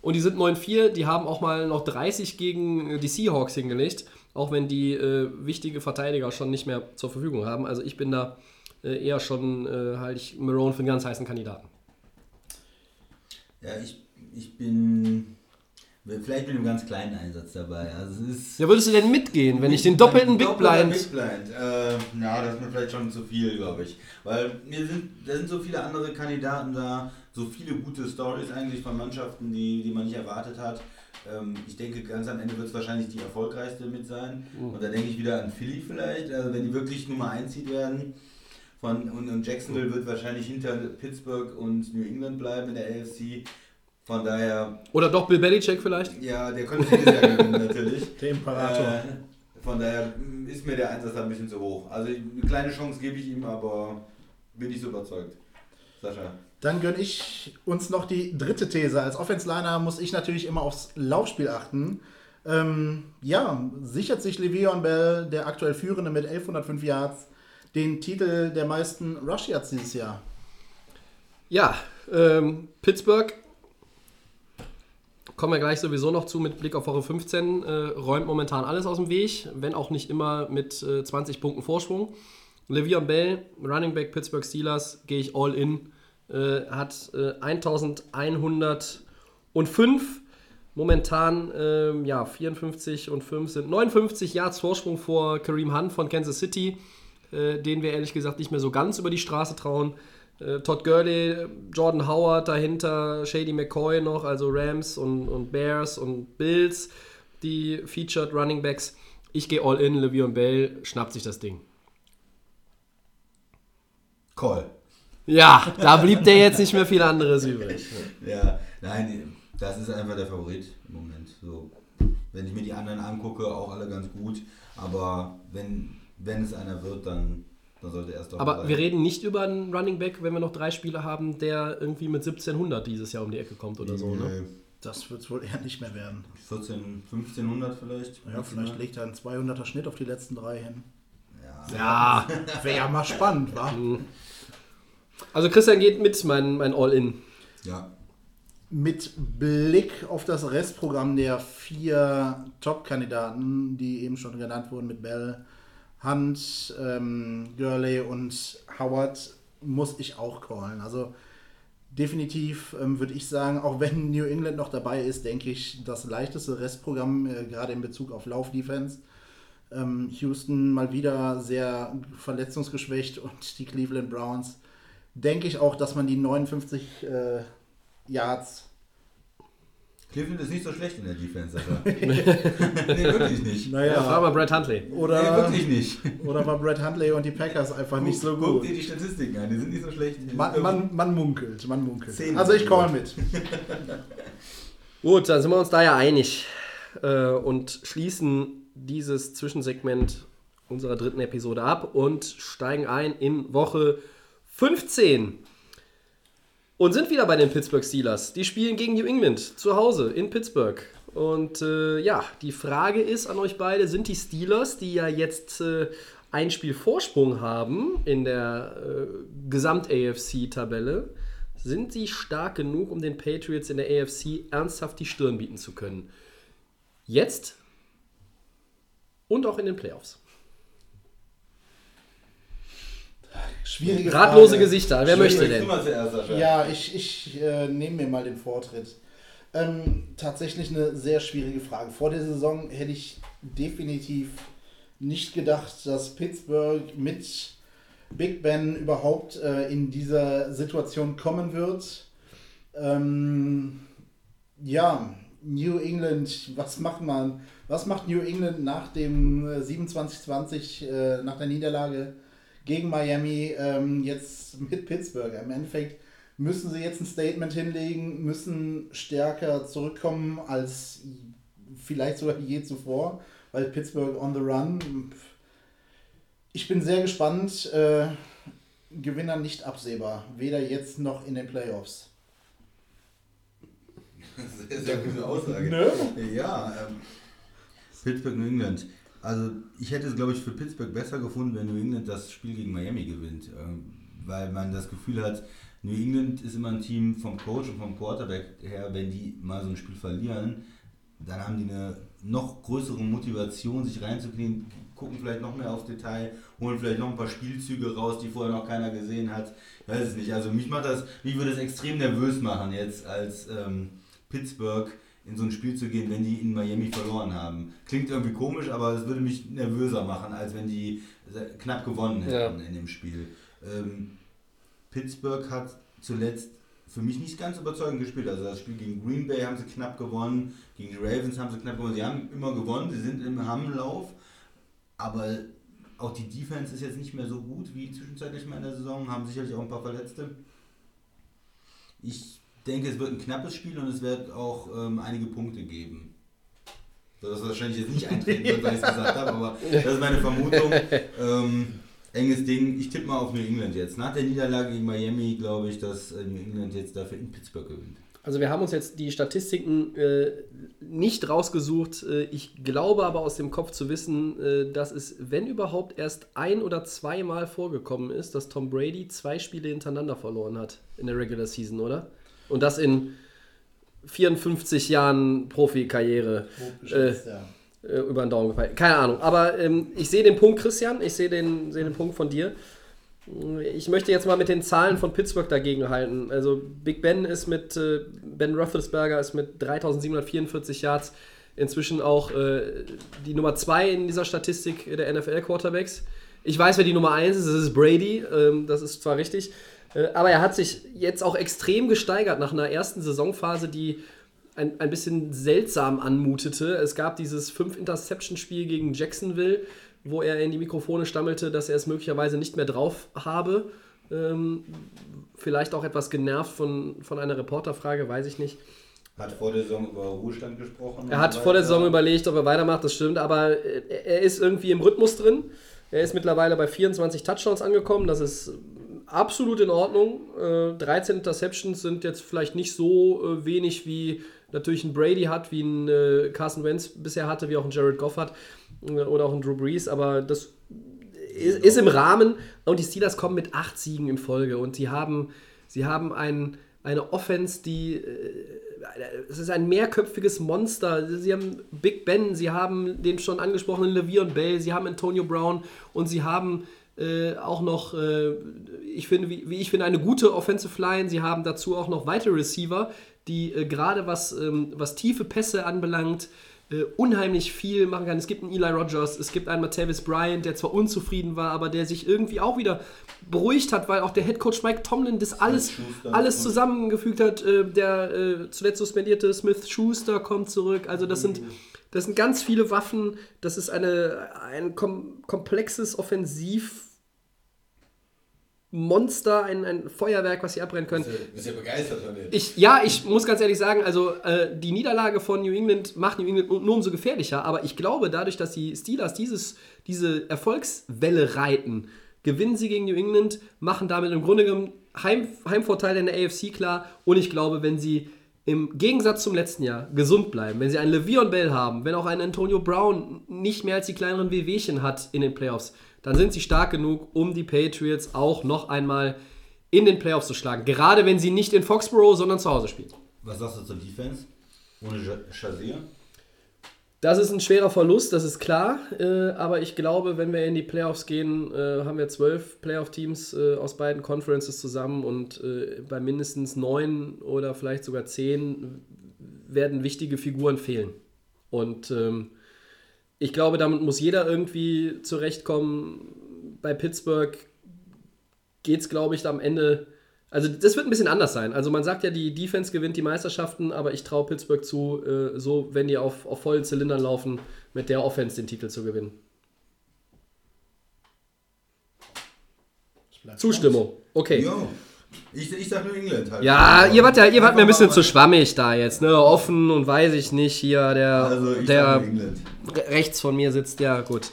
Und die sind 9-4, die haben auch mal noch 30 gegen die Seahawks hingelegt, auch wenn die äh, wichtige Verteidiger schon nicht mehr zur Verfügung haben. Also ich bin da äh, eher schon, äh, halte ich Marone für einen ganz heißen Kandidaten. Ja, ich, ich bin vielleicht mit einem ganz kleinen Einsatz dabei. Also es ist ja, würdest du denn mitgehen, wenn ich den doppelten Big Blind... Big Blind. Äh, ja, das ist mir vielleicht schon zu viel, glaube ich. Weil mir sind, da sind so viele andere Kandidaten da, so viele gute Stories eigentlich von Mannschaften, die, die man nicht erwartet hat. Ähm, ich denke, ganz am Ende wird es wahrscheinlich die erfolgreichste mit sein. Mhm. Und da denke ich wieder an Philly vielleicht, also wenn die wirklich Nummer 1 werden. Von, und, und Jacksonville wird wahrscheinlich hinter Pittsburgh und New England bleiben in der AFC. Von daher. Oder doch Bill Belichick vielleicht? Ja, der könnte vieles ja gewinnen, natürlich. Der Imperator. Äh, von daher ist mir der Einsatz ein bisschen zu hoch. Also eine kleine Chance gebe ich ihm, aber bin ich so überzeugt. Sascha. Dann gönne ich uns noch die dritte These. Als Offense-Liner muss ich natürlich immer aufs Laufspiel achten. Ähm, ja, sichert sich Le'Veon Bell, der aktuell Führende mit 1105 Yards, den Titel der meisten Rush Yards dieses Jahr? Ja, ähm, Pittsburgh, kommen wir gleich sowieso noch zu mit Blick auf Woche 15, äh, räumt momentan alles aus dem Weg, wenn auch nicht immer mit äh, 20 Punkten Vorsprung. Le'Veon Bell, Running Back Pittsburgh Steelers, gehe ich all in, äh, hat 1105 äh, momentan ähm, ja, 54 und 5 sind 59 Yards Vorsprung vor Kareem Hunt von Kansas City äh, denen wir ehrlich gesagt nicht mehr so ganz über die Straße trauen. Äh, Todd Gurley, Jordan Howard dahinter, Shady McCoy noch, also Rams und, und Bears und Bills, die Featured Running Backs. Ich gehe all in, Le'Veon Bell schnappt sich das Ding. Call. Ja, da blieb der jetzt nicht mehr viel anderes übrig. Ja, nein, das ist einfach der Favorit im Moment. So, wenn ich mir die anderen angucke, auch alle ganz gut. Aber wenn wenn es einer wird, dann, dann sollte er erst doch Aber wir reden nicht über einen Running Back, wenn wir noch drei Spieler haben, der irgendwie mit 1700 dieses Jahr um die Ecke kommt oder so, ne? Das wird es wohl eher nicht mehr werden. 14, 1500 vielleicht? Ja, vielleicht legt er einen 200er Schnitt auf die letzten drei hin. Ja, ja. wäre ja mal spannend, wa? Mhm. Also Christian geht mit, mein, mein All-In. Ja. Mit Blick auf das Restprogramm der vier Top-Kandidaten, die eben schon genannt wurden, mit Bell, Hunt, ähm, Gurley und Howard muss ich auch callen. Also definitiv ähm, würde ich sagen, auch wenn New England noch dabei ist, denke ich, das leichteste Restprogramm, äh, gerade in Bezug auf Laufdefense. Ähm, Houston mal wieder sehr verletzungsgeschwächt und die Cleveland Browns. Denke ich auch, dass man die 59 äh, Yards Cleveland ist nicht so schlecht in der Defense, Alter. nee, wirklich nicht. Naja, ja, war mal Brad Huntley. Oder, nee, wirklich nicht. Oder war Brad Huntley und die Packers einfach nicht so gut. Guck dir die Statistiken an, die sind nicht so schlecht. Man, man, man munkelt, man munkelt. Also ich call mit. gut, dann sind wir uns da ja einig äh, und schließen dieses Zwischensegment unserer dritten Episode ab und steigen ein in Woche 15. Und sind wieder bei den Pittsburgh Steelers. Die spielen gegen New England zu Hause in Pittsburgh. Und äh, ja, die Frage ist an euch beide, sind die Steelers, die ja jetzt äh, ein Spiel Vorsprung haben in der äh, Gesamt-AFC-Tabelle, sind sie stark genug, um den Patriots in der AFC ernsthaft die Stirn bieten zu können? Jetzt und auch in den Playoffs. Schwierige Ratlose Frage. Gesichter, wer möchte denn? Ja, ich, ich äh, nehme mir mal den Vortritt. Ähm, tatsächlich eine sehr schwierige Frage. Vor der Saison hätte ich definitiv nicht gedacht, dass Pittsburgh mit Big Ben überhaupt äh, in dieser Situation kommen wird. Ähm, ja, New England, was macht man? Was macht New England nach dem 27-20, äh, äh, nach der Niederlage gegen Miami, ähm, jetzt mit Pittsburgh. Im Endeffekt müssen sie jetzt ein Statement hinlegen, müssen stärker zurückkommen als vielleicht sogar je zuvor, weil Pittsburgh on the run. Ich bin sehr gespannt. Äh, Gewinner nicht absehbar, weder jetzt noch in den Playoffs. Sehr, sehr gute Aussage. Ne? Ja, ähm, Pittsburgh, New England. Also ich hätte es, glaube ich, für Pittsburgh besser gefunden, wenn New England das Spiel gegen Miami gewinnt. Ähm, weil man das Gefühl hat, New England ist immer ein Team vom Coach und vom Quarterback her, wenn die mal so ein Spiel verlieren, dann haben die eine noch größere Motivation, sich reinzuknien, gucken vielleicht noch mehr auf Detail, holen vielleicht noch ein paar Spielzüge raus, die vorher noch keiner gesehen hat. Ich weiß es nicht. Also mich macht das, mich würde es extrem nervös machen jetzt als ähm, Pittsburgh in so ein Spiel zu gehen, wenn die in Miami verloren haben. Klingt irgendwie komisch, aber es würde mich nervöser machen, als wenn die knapp gewonnen hätten ja. in dem Spiel. Ähm, Pittsburgh hat zuletzt für mich nicht ganz überzeugend gespielt. Also das Spiel gegen Green Bay haben sie knapp gewonnen, gegen die Ravens haben sie knapp gewonnen. Sie haben immer gewonnen, sie sind im Hammenlauf, aber auch die Defense ist jetzt nicht mehr so gut wie zwischenzeitlich mal in der Saison, haben sicherlich auch ein paar Verletzte. Ich denke, es wird ein knappes Spiel und es wird auch ähm, einige Punkte geben. Das wahrscheinlich jetzt nicht eintreten wird, weil ich es gesagt habe, aber das ist meine Vermutung. Ähm, enges Ding. Ich tippe mal auf New England jetzt. Nach der Niederlage gegen Miami glaube ich, dass äh, New England jetzt dafür in Pittsburgh gewinnt. Also wir haben uns jetzt die Statistiken äh, nicht rausgesucht. Äh, ich glaube aber aus dem Kopf zu wissen, äh, dass es, wenn überhaupt, erst ein oder zweimal vorgekommen ist, dass Tom Brady zwei Spiele hintereinander verloren hat in der Regular Season, oder? Und das in 54 Jahren Profikarriere. Äh, ja äh, über den Daumen gefallen. Keine Ahnung. Aber ähm, ich sehe den Punkt, Christian. Ich sehe den, sehe den Punkt von dir. Ich möchte jetzt mal mit den Zahlen von Pittsburgh dagegen halten. Also Big Ben ist mit, äh, Ben Roethlisberger ist mit 3744 Yards inzwischen auch äh, die Nummer 2 in dieser Statistik der NFL-Quarterbacks. Ich weiß, wer die Nummer 1 ist, das ist Brady, ähm, das ist zwar richtig, aber er hat sich jetzt auch extrem gesteigert nach einer ersten Saisonphase, die ein, ein bisschen seltsam anmutete. Es gab dieses 5-Interception-Spiel gegen Jacksonville, wo er in die Mikrofone stammelte, dass er es möglicherweise nicht mehr drauf habe. Ähm, vielleicht auch etwas genervt von, von einer Reporterfrage, weiß ich nicht. Hat vor der Saison über Ruhestand gesprochen. Er hat vor der Saison überlegt, ob er weitermacht, das stimmt, aber er ist irgendwie im Rhythmus drin. Er ist mittlerweile bei 24 Touchdowns angekommen, das ist absolut in Ordnung. 13 äh, Interceptions sind jetzt vielleicht nicht so äh, wenig wie natürlich ein Brady hat, wie ein äh, Carson Wentz bisher hatte, wie auch ein Jared Goff hat äh, oder auch ein Drew Brees, aber das ist, ist, im Rahmen und die Steelers kommen mit acht Siegen in Folge und sie haben, sie haben ein, eine Offense, die äh, es ist ein mehrköpfiges Monster. Sie haben Big Ben, sie haben den schon angesprochenen Le'Veon Bell, sie haben Antonio Brown und sie haben äh, auch noch, äh, ich finde, wie, wie, ich finde, eine gute Offensive Line. Sie haben dazu auch noch weitere Receiver, die äh, gerade was, ähm, was tiefe Pässe anbelangt, äh, unheimlich viel machen kann. Es gibt einen Eli Rogers, es gibt einen Martavis Bryant, der zwar unzufrieden war, aber der sich irgendwie auch wieder beruhigt hat, weil auch der Head Coach Mike Tomlin das alles, alles zusammengefügt hat. Äh, der äh, zuletzt suspendierte Smith Schuster kommt zurück. Also das sind, das sind ganz viele Waffen. Das ist eine, ein kom komplexes Offensiv- Monster, ein, ein Feuerwerk, was sie abbrennen können. Du bist ja begeistert von denen. Ich, ja, ich muss ganz ehrlich sagen, also äh, die Niederlage von New England macht New England nur umso gefährlicher, aber ich glaube, dadurch, dass die Steelers dieses, diese Erfolgswelle reiten, gewinnen sie gegen New England, machen damit im Grunde genommen Heim, Heimvorteil in der AFC klar und ich glaube, wenn sie im Gegensatz zum letzten Jahr gesund bleiben, wenn sie einen Le'Veon Bell haben, wenn auch ein Antonio Brown nicht mehr als die kleineren Wehwehchen hat in den Playoffs, dann sind sie stark genug, um die Patriots auch noch einmal in den Playoffs zu schlagen. Gerade wenn sie nicht in Foxborough, sondern zu Hause spielen. Was sagst du zur Defense? Ohne Shazir? Das ist ein schwerer Verlust, das ist klar. Äh, aber ich glaube, wenn wir in die Playoffs gehen, äh, haben wir zwölf Playoff-Teams äh, aus beiden Conferences zusammen und bei mindestens neun oder vielleicht sogar zehn werden wichtige Figuren fehlen. Und ähm, ich glaube, damit muss jeder irgendwie zurechtkommen. Bei Pittsburgh geht es, glaube ich, am Ende. Also, das wird ein bisschen anders sein. Also, man sagt ja, die Defense gewinnt die Meisterschaften, aber ich traue Pittsburgh zu, äh, so, wenn die auf, auf vollen Zylindern laufen, mit der Offense den Titel zu gewinnen. Zustimmung. Okay. Jo. Ich, ich sag nur England halt. Ja, ihr wart ja, ihr wart mir ein bisschen zu schwammig da jetzt, ne? Offen und weiß ich nicht. Hier, der, Also der rechts von mir sitzt, ja, gut.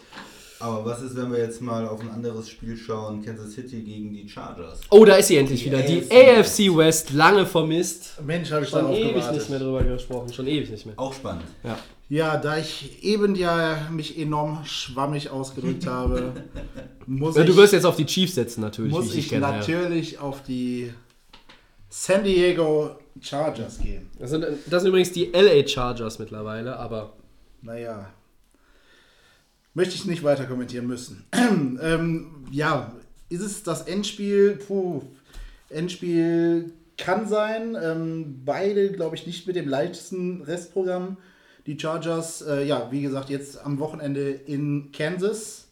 Aber was ist, wenn wir jetzt mal auf ein anderes Spiel schauen? Kansas City gegen die Chargers. Oh, da ist sie endlich Die wieder. Die AFC AFC West, lange vermisst. Mensch, habe ich Schon ewig gewartet. nicht mehr drüber gesprochen, schon ewig nicht mehr. Auch spannend. Ja. Ja, da ich eben ja mich enorm schwammig ausgedrückt habe, muss Ja, ich, du wirst jetzt auf die Chiefs setzen, natürlich, muss ich ich kenne. Ja. natürlich auf die San Diego Chargers gehen. Das, sind, das sind übrigens die LA Chargers mittlerweile, aber Naja, möchte ich nicht weiter kommentieren müssen. ähm, ja, ist es das Endspiel? Puh, Endspiel kann sein. Ähm, beide, glaube ich, nicht mit dem leichtesten Restprogramm. Die Chargers, äh, ja, wie gesagt, jetzt am Wochenende in Kansas.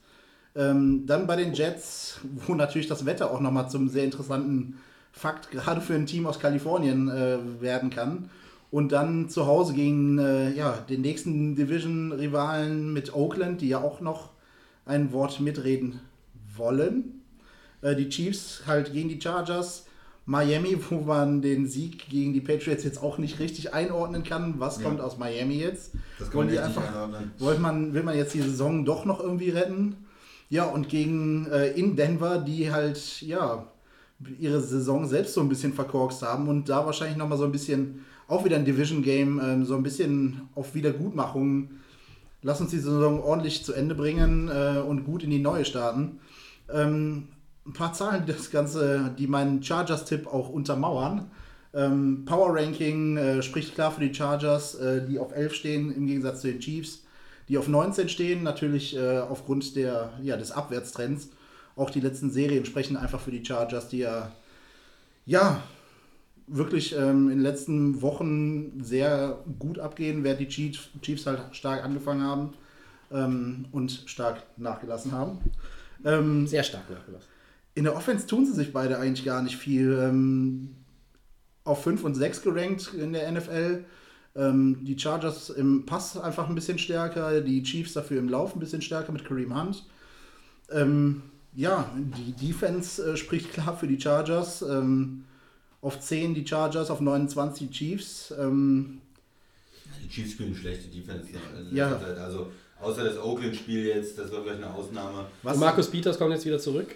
Ähm, dann bei den Jets, wo natürlich das Wetter auch nochmal zum sehr interessanten Fakt, gerade für ein Team aus Kalifornien, äh, werden kann. Und dann zu Hause gegen äh, ja, den nächsten Division-Rivalen mit Oakland, die ja auch noch ein Wort mitreden wollen. Äh, die Chiefs halt gegen die Chargers. Miami, wo man den Sieg gegen die Patriots jetzt auch nicht richtig einordnen kann. Was Ja. kommt aus Miami jetzt? Das kann man nicht einfach einordnen. Wollt man, will man jetzt die Saison doch noch irgendwie retten? Ja, und gegen äh, in Denver, die halt, ja, ihre Saison selbst so ein bisschen verkorkst haben und da wahrscheinlich nochmal so ein bisschen, auch wieder ein Division-Game, ähm, so ein bisschen auf Wiedergutmachung. Lass uns die Saison ordentlich zu Ende bringen äh, und gut in die neue starten. Ähm, ein paar Zahlen, die das Ganze, die meinen Chargers-Tipp auch untermauern. Ähm, Power Ranking äh, spricht klar für die Chargers, äh, die auf 11 stehen, im Gegensatz zu den Chiefs, die auf 19 stehen, natürlich äh, aufgrund der, ja, des Abwärtstrends. Auch die letzten Serien sprechen einfach für die Chargers, die ja, ja wirklich ähm, in den letzten Wochen sehr gut abgehen, während die Chiefs, halt stark angefangen haben ähm, und stark nachgelassen haben. Ähm, sehr stark nachgelassen. In der Offense tun sie sich beide eigentlich gar nicht viel. Ähm, auf 5 und 6 gerankt in der NFL. Ähm, die Chargers im Pass einfach ein bisschen stärker, die Chiefs dafür im Lauf ein bisschen stärker mit Kareem Hunt. Ähm, ja, die Defense äh, spricht klar für die Chargers. Ähm, auf 10 die Chargers, auf 29 die Chiefs. Ähm, Die Chiefs spielen schlechte Defense. in Ja. letzter Zeit. Also außer das Oakland-Spiel jetzt, das war vielleicht eine Ausnahme. was, Und Markus Peters kommt jetzt wieder zurück.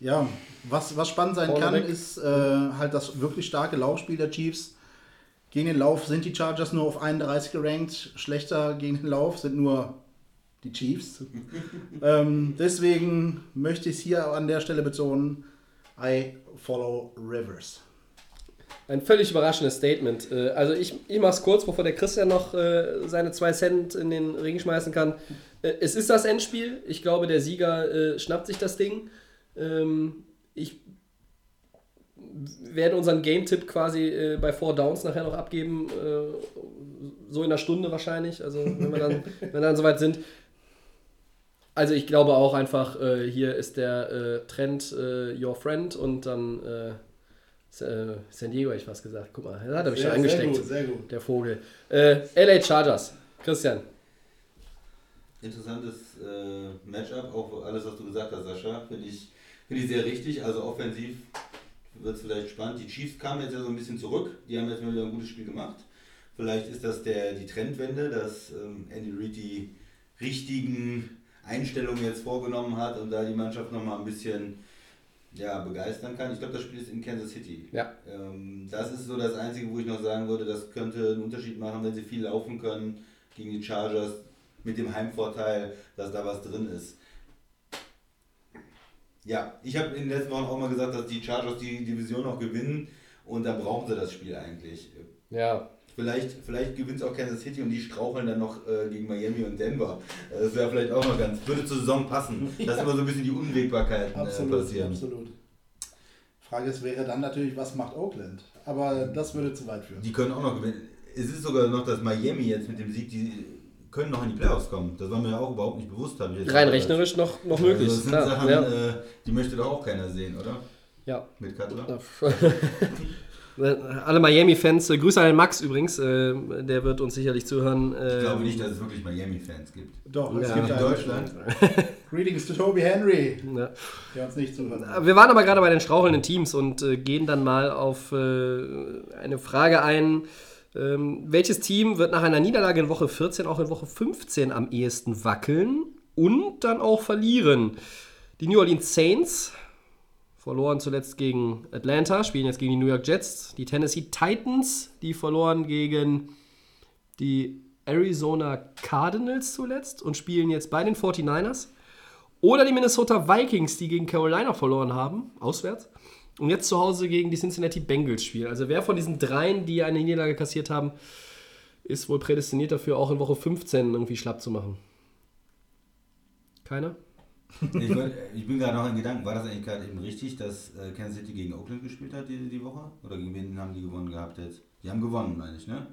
Ja, was, was spannend sein kann, Vorneweg. ist äh, halt das wirklich starke Laufspiel der Chiefs. Gegen den Lauf sind die Chargers nur auf 31 gerankt. Schlechter gegen den Lauf sind nur die Chiefs. ähm, deswegen möchte ich es hier an der Stelle betonen: I follow Rivers. Ein völlig überraschendes Statement. Äh, Also ich, ich mache es kurz, bevor der Christian noch äh, seine zwei Cent in den Ring schmeißen kann. Äh, Es ist das Endspiel. Ich glaube, der Sieger schnappt sich das Ding. Ähm, Ich werde unseren Game-Tipp quasi äh, bei Four Downs nachher noch abgeben. äh, So in einer Stunde wahrscheinlich. Also wenn wir dann, wenn wir dann soweit sind. Also ich glaube auch einfach, äh, hier ist der äh, Trend äh, Your Friend und dann äh, San Diego, hätte ich fast gesagt. Guck mal, da hat er mich schon angesteckt, sehr gut. der Vogel. Äh, LA Chargers. Christian. Interessantes äh, Matchup, auch alles, was du gesagt hast, Sascha, finde ich, finde ich sehr richtig. Also offensiv wird es vielleicht spannend. Die Chiefs kamen jetzt ja so ein bisschen zurück. Die haben jetzt mal wieder ein gutes Spiel gemacht. Vielleicht ist das der, die Trendwende, dass ähm, Andy Reid die richtigen Einstellungen jetzt vorgenommen hat und da die Mannschaft nochmal ein bisschen ja, begeistern kann. Ich glaube, das Spiel ist in Kansas City. Ja. Ähm, das ist so das Einzige, wo ich noch sagen würde, das könnte einen Unterschied machen, wenn sie viel laufen können gegen die Chargers mit dem Heimvorteil, dass da was drin ist. Ja, ich habe in den letzten Wochen auch mal gesagt, dass die Chargers die Division noch gewinnen und dann brauchen sie das Spiel eigentlich. Ja. Vielleicht, vielleicht gewinnt auch Kansas City und die straucheln dann noch äh, gegen Miami und Denver. Äh, Das wäre vielleicht auch noch ganz, würde zur Saison passen, dass immer so ein bisschen die Unwägbarkeiten äh, Absolut, passieren. absolut. Frage ist, wäre dann natürlich, was macht Oakland? Aber das würde zu weit führen. Die können auch noch gewinnen. Es ist sogar noch, dass Miami jetzt mit dem Sieg, die können noch in die Playoffs kommen. Das war mir ja auch überhaupt nicht bewusst. Habe ich jetzt Rein rechnerisch noch, noch möglich. Also das sind klar. Sachen, ja. äh, die möchte doch auch keiner sehen, oder? ja. Mit Cutler. Alle Miami-Fans, äh, Grüße an den Max übrigens, äh, der wird uns sicherlich zuhören. Äh, Ich glaube nicht, dass es wirklich Miami-Fans gibt. Doch, es Ja. gibt In Deutschland? Greetings to Toby Henry, Ja. der uns nicht zuhört. Wir waren aber gerade bei den strauchelnden Teams und äh, gehen dann mal auf äh, eine Frage ein. Ähm, welches Team wird nach einer Niederlage in Woche 14 auch in Woche 15 am ehesten wackeln und dann auch verlieren? Die New Orleans Saints verloren zuletzt gegen Atlanta, spielen jetzt gegen die New York Jets. Die Tennessee Titans, die verloren gegen die Arizona Cardinals zuletzt und spielen jetzt bei den 49ers. Oder die Minnesota Vikings, die gegen Carolina verloren haben, auswärts. Und jetzt zu Hause gegen die Cincinnati Bengals spielen. Also wer von diesen dreien, die eine Niederlage kassiert haben, ist wohl prädestiniert dafür, auch in Woche 15 irgendwie schlapp zu machen. Keiner? Ich, ich bin gerade noch in Gedanken, war das eigentlich gerade eben richtig, dass äh, Kansas City gegen Oakland gespielt hat die, die Woche? Oder gegen wen haben die gewonnen gehabt jetzt? Die haben gewonnen, meine ich, ne?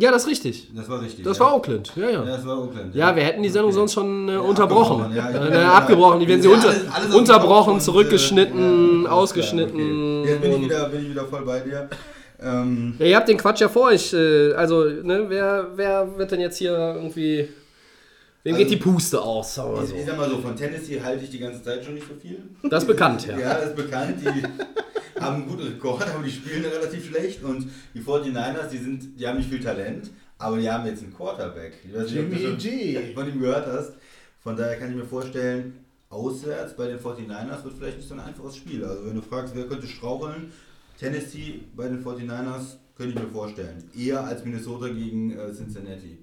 Ja, das ist richtig. Das war richtig. Das ja. war Oakland. Ja, Ja, ja. das war Oakland. Ja, wir hätten die Sendung Okay. sonst schon äh, Ja, unterbrochen. abgebrochen, ja, äh, ja. abgebrochen. Die werden sie Ja, unter, alles- alles unterbrochen, und, zurückgeschnitten, ja, ausgeschnitten. okay. Jetzt bin ich, wieder, bin ich wieder voll bei dir. Ähm, Ja, ihr habt den Quatsch ja vor euch. äh, Also, ne, wer, wer wird denn jetzt hier irgendwie. Wem Also- geht die Puste aus? Sagen mal ich, so. ich sag mal so, von Tennessee halte ich die ganze Zeit schon nicht so viel. Das ist bekannt, ja. Ja, das ist bekannt. Die haben einen guten Rekord, aber die spielen relativ schlecht. Und die 49ers, die, sind, die haben nicht viel Talent, aber die haben jetzt einen Quarterback. Ich weiß nicht, ob du Jimmy schon G. von ihm gehört hast. Von daher kann ich mir vorstellen, auswärts bei den 49ers wird vielleicht nicht so ein einfaches Spiel. Also wenn du fragst, wer könnte straucheln, Tennessee bei den 49ers könnte ich mir vorstellen. Eher als Minnesota gegen äh, Cincinnati.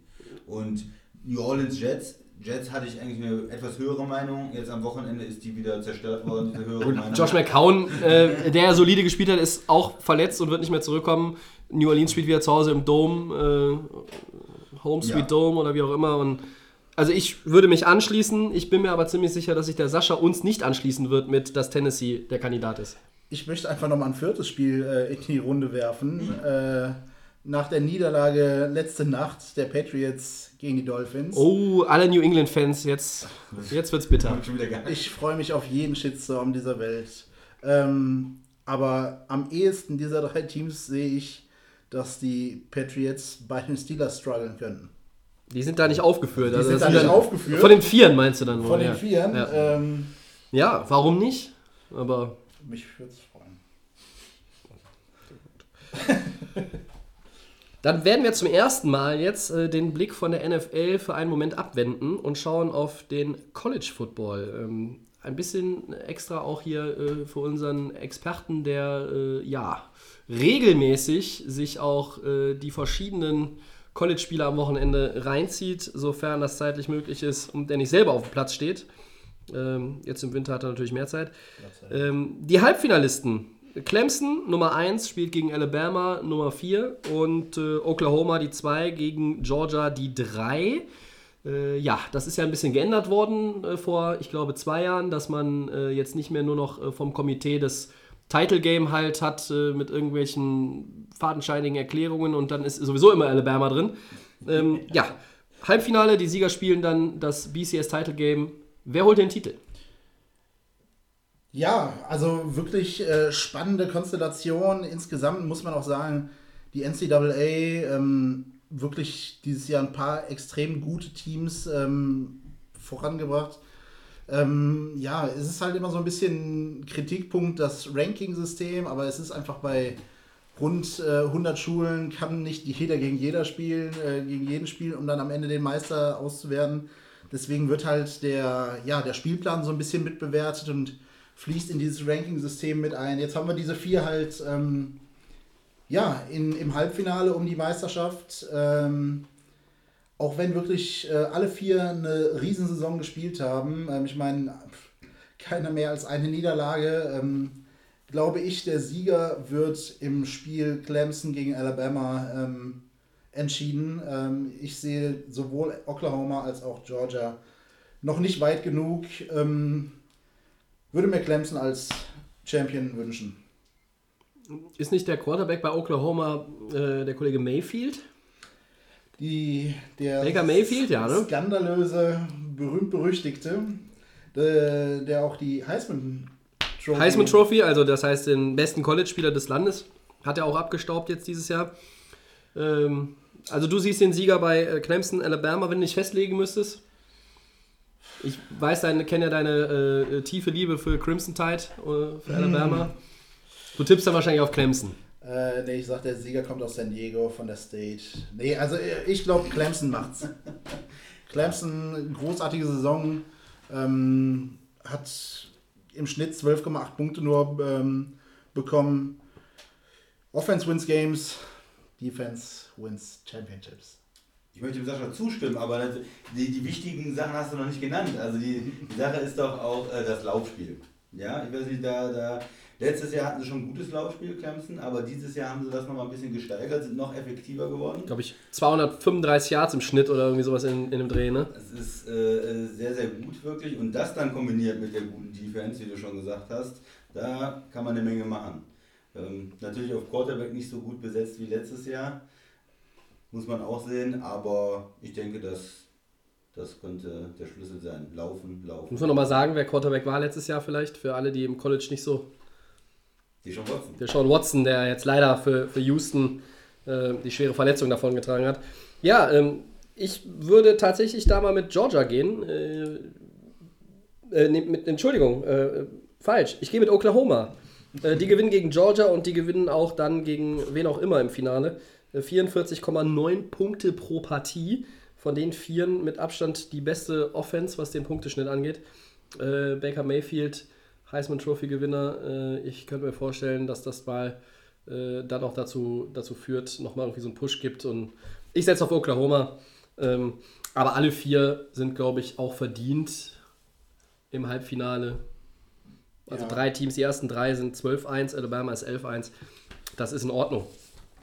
Und New Orleans Jets, Jets hatte ich eigentlich eine etwas höhere Meinung. Jetzt am Wochenende ist die wieder zerstört worden, diese höhere Meinung. Josh McCown, äh, der solide gespielt hat, ist auch verletzt und wird nicht mehr zurückkommen. New Orleans spielt wieder zu Hause im Dome, äh, Home Sweet Ja. Dome oder wie auch immer. Und also ich würde mich anschließen. Ich bin mir aber ziemlich sicher, dass sich der Sascha uns nicht anschließen wird mit, dass Tennessee der Kandidat ist. Ich möchte einfach nochmal ein viertes Spiel äh, in die Runde werfen. Äh, nach der Niederlage letzte Nacht der Patriots gegen die Dolphins. Oh, alle New England-Fans, jetzt, jetzt wird's bitter. Ich freue mich auf jeden Shitstorm dieser Welt. Ähm, aber am ehesten dieser drei Teams sehe ich, dass die Patriots bei den Steelers strugglen könnten. Die sind da nicht aufgeführt. Die Also sind da nicht dann- aufgeführt. Von den Vieren meinst du dann wohl? Von den ja. Vieren. Ja. Ähm, ja, warum nicht? Aber mich würde es freuen. Dann werden wir zum ersten Mal jetzt äh, den Blick von der NFL für einen Moment abwenden und schauen auf den College Football. Ähm, ein bisschen extra auch hier äh, für unseren Experten, der äh, ja regelmäßig sich auch äh, die verschiedenen College-Spiele am Wochenende reinzieht, sofern das zeitlich möglich ist und der nicht selber auf dem Platz steht. Ähm, jetzt im Winter hat er natürlich mehr Zeit. Ähm, die Halbfinalisten. Clemson, Nummer 1, spielt gegen Alabama, Nummer 4. Und äh, Oklahoma, die 2, gegen Georgia, die 3. Äh, ja, das ist ja ein bisschen geändert worden äh, vor, ich glaube, zwei Jahren, dass man äh, jetzt nicht mehr nur noch äh, vom Komitee das Title Game halt hat äh, mit irgendwelchen fadenscheinigen Erklärungen und dann ist sowieso immer Alabama drin. Ähm, ja, Halbfinale, die Sieger spielen dann das BCS Title Game. Wer holt den Titel? Ja, also wirklich äh, spannende Konstellation. Insgesamt muss man auch sagen, die NCAA ähm, wirklich dieses Jahr ein paar extrem gute Teams ähm, vorangebracht. Ähm, ja, es ist halt immer so ein bisschen Kritikpunkt, das Ranking-System, aber es ist einfach bei rund äh, 100 Schulen kann nicht jeder gegen jeder spielen, äh, gegen jeden spielen, um dann am Ende den Meister auszuwerden. Deswegen wird halt der, ja, der Spielplan so ein bisschen mitbewertet und fließt in dieses Ranking-System mit ein. Jetzt haben wir diese vier halt ähm, ja, in, im Halbfinale um die Meisterschaft. Ähm, auch wenn wirklich äh, alle vier eine Riesensaison gespielt haben, ähm, ich meine, keiner mehr als eine Niederlage, ähm, glaube ich, der Sieger wird im Spiel Clemson gegen Alabama ähm, entschieden. Ähm, ich sehe sowohl Oklahoma als auch Georgia noch nicht weit genug. Ähm, würde mir Clemson als Champion wünschen. Ist nicht der Quarterback bei Oklahoma äh, der Kollege Mayfield? Die, der Baker Mayfield, ja, ne? skandalöse, berühmt-berüchtigte, der, der auch die Heisman Trophy, Heisman Trophy, also das heißt den besten College-Spieler des Landes, hat er auch abgestaubt jetzt dieses Jahr. Ähm, also du siehst den Sieger bei äh, Clemson, Alabama, wenn du dich festlegen müsstest. Ich weiß, deine, kenne ja deine äh, tiefe Liebe für Crimson Tide, äh, für Alabama. Du tippst dann wahrscheinlich auf Clemson. Äh, nee, ich sag, der Sieger kommt aus San Diego von der State. Nee, also äh, ich glaube, Clemson macht's. Clemson, großartige Saison, ähm, hat im Schnitt 12,8 Punkte nur ähm, bekommen. Offense wins Games, Defense wins Championships. Ich möchte dem Sascha zustimmen, aber das, die, die wichtigen Sachen hast du noch nicht genannt. Also die, die Sache ist doch auch äh, das Laufspiel. Ja, ich weiß nicht, da, da letztes Jahr hatten sie schon ein gutes Laufspiel, Clemson, aber dieses Jahr haben sie das nochmal ein bisschen gesteigert, sind noch effektiver geworden. Glaube ich, 235 Yards im Schnitt oder irgendwie sowas in, in dem Dreh, ne? Es ist äh, sehr, sehr gut wirklich und das dann kombiniert mit der guten Defense, wie du schon gesagt hast, da kann man eine Menge machen. Ähm, natürlich auf Quarterback nicht so gut besetzt wie letztes Jahr muss man auch sehen, aber ich denke, dass das könnte der Schlüssel sein. Laufen, laufen. Muss man nochmal sagen, wer Quarterback war letztes Jahr vielleicht, für alle, die im College nicht so. Die Sean Watson. Der Sean Watson, der jetzt leider für, für Houston äh, die schwere Verletzung davon getragen hat. Ja, ähm, ich würde tatsächlich da mal mit Georgia gehen. Äh, äh, mit, Entschuldigung, äh, falsch. Ich gehe mit Oklahoma. Äh, die gewinnen gegen Georgia und die gewinnen auch dann gegen wen auch immer im Finale. 44,9 Punkte pro Partie. Von den Vieren mit Abstand die beste Offense, was den Punkteschnitt angeht. Äh, Baker Mayfield, Heisman Trophy Gewinner. Äh, ich könnte mir vorstellen, dass das mal äh, dann auch dazu, dazu führt, nochmal irgendwie so einen Push gibt. Und ich setze auf Oklahoma. Ähm, aber alle vier sind, glaube ich, auch verdient im Halbfinale. Also ja. drei Teams, die ersten drei sind 12-1, Alabama ist 11-1. Das ist in Ordnung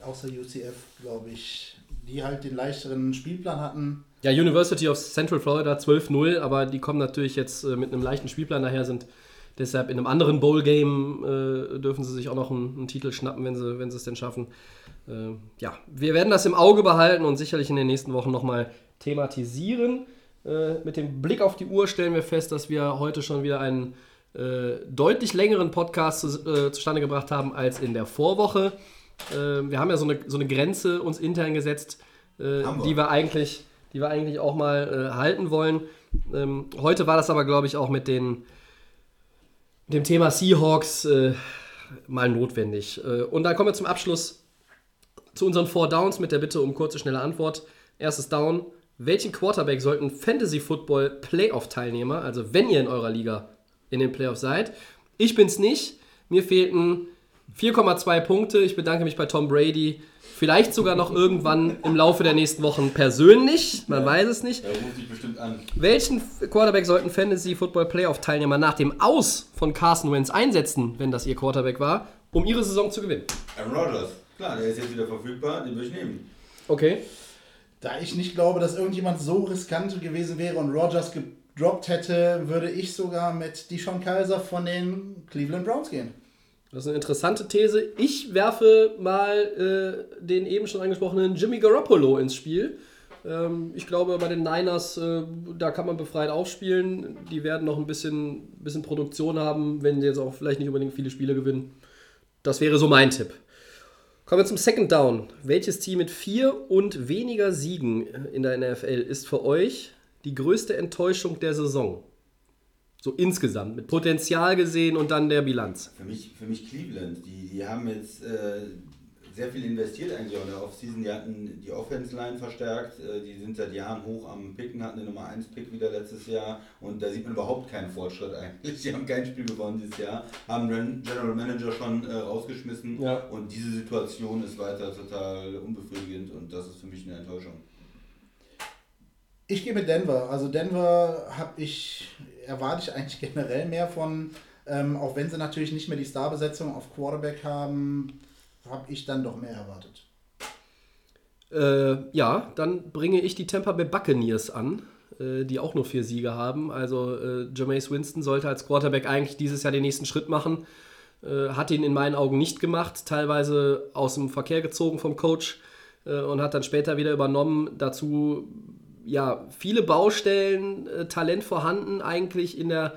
außer UCF, glaube ich, die halt den leichteren Spielplan hatten. Ja, University of Central Florida 12-0, aber die kommen natürlich jetzt äh, mit einem leichten Spielplan daher, sind deshalb in einem anderen Bowl-Game äh, dürfen sie sich auch noch einen, einen, Titel schnappen, wenn sie, wenn es denn schaffen. Äh, ja, wir werden das im Auge behalten und sicherlich in den nächsten Wochen nochmal thematisieren. Äh, mit dem Blick auf die Uhr stellen wir fest, dass wir heute schon wieder einen äh, deutlich längeren Podcast zu, äh, zustande gebracht haben als in der Vorwoche. Äh, wir haben ja so eine, so eine Grenze uns intern gesetzt, äh, wir. die, wir eigentlich, die wir eigentlich auch mal äh, halten wollen. Ähm, heute war das aber, glaube ich, auch mit den, dem Thema Seahawks äh, mal notwendig. Äh, und dann kommen wir zum Abschluss zu unseren Four Downs mit der Bitte um kurze, schnelle Antwort. Erstes Down. Welchen Quarterback sollten Fantasy Football Playoff-Teilnehmer, also wenn ihr in eurer Liga in den Playoffs seid, ich bin's nicht, mir fehlten 4,2 Punkte. Ich bedanke mich bei Tom Brady. Vielleicht sogar noch irgendwann im Laufe der nächsten Wochen persönlich. Man ja, weiß es nicht. Er ruft dich bestimmt an. Welchen Quarterback sollten Fantasy Football Playoff Teilnehmer nach dem Aus von Carson Wentz einsetzen, wenn das ihr Quarterback war, um ihre Saison zu gewinnen? Aaron Rodgers. Klar, der ist jetzt wieder verfügbar. Den würde ich nehmen. Okay. Da ich nicht glaube, dass irgendjemand so riskant gewesen wäre und Rodgers gedroppt hätte, würde ich sogar mit Deshaun Kaiser von den Cleveland Browns gehen. Das ist eine interessante These. Ich werfe mal äh, den eben schon angesprochenen Jimmy Garoppolo ins Spiel. Ähm, ich glaube, bei den Niners, äh, da kann man befreit aufspielen. Die werden noch ein bisschen, bisschen Produktion haben, wenn sie jetzt auch vielleicht nicht unbedingt viele Spiele gewinnen. Das wäre so mein Tipp. Kommen wir zum Second Down. Welches Team mit vier und weniger Siegen in der NFL ist für euch die größte Enttäuschung der Saison? So insgesamt, mit Potenzial gesehen und dann der Bilanz. Für mich, für mich Cleveland. Die, die haben jetzt äh, sehr viel investiert eigentlich auch in der Offseason. Die hatten die Offense-Line verstärkt. Äh, die sind seit Jahren hoch am Picken, hatten eine Nummer 1-Pick wieder letztes Jahr. Und da sieht man überhaupt keinen Fortschritt eigentlich. Die haben kein Spiel gewonnen dieses Jahr. Haben den General Manager schon äh, rausgeschmissen. Ja. Und diese Situation ist weiter total unbefriedigend. Und das ist für mich eine Enttäuschung. Ich gehe mit Denver. Also Denver habe ich erwarte ich eigentlich generell mehr von. Ähm, auch wenn sie natürlich nicht mehr die Starbesetzung auf Quarterback haben, habe ich dann doch mehr erwartet. Äh, ja, dann bringe ich die Tampa Bay Buccaneers an, äh, die auch nur vier Siege haben. Also äh, Jameis Winston sollte als Quarterback eigentlich dieses Jahr den nächsten Schritt machen. Äh, hat ihn in meinen Augen nicht gemacht, teilweise aus dem Verkehr gezogen vom Coach äh, und hat dann später wieder übernommen. Dazu ja, viele Baustellen, äh, Talent vorhanden eigentlich in der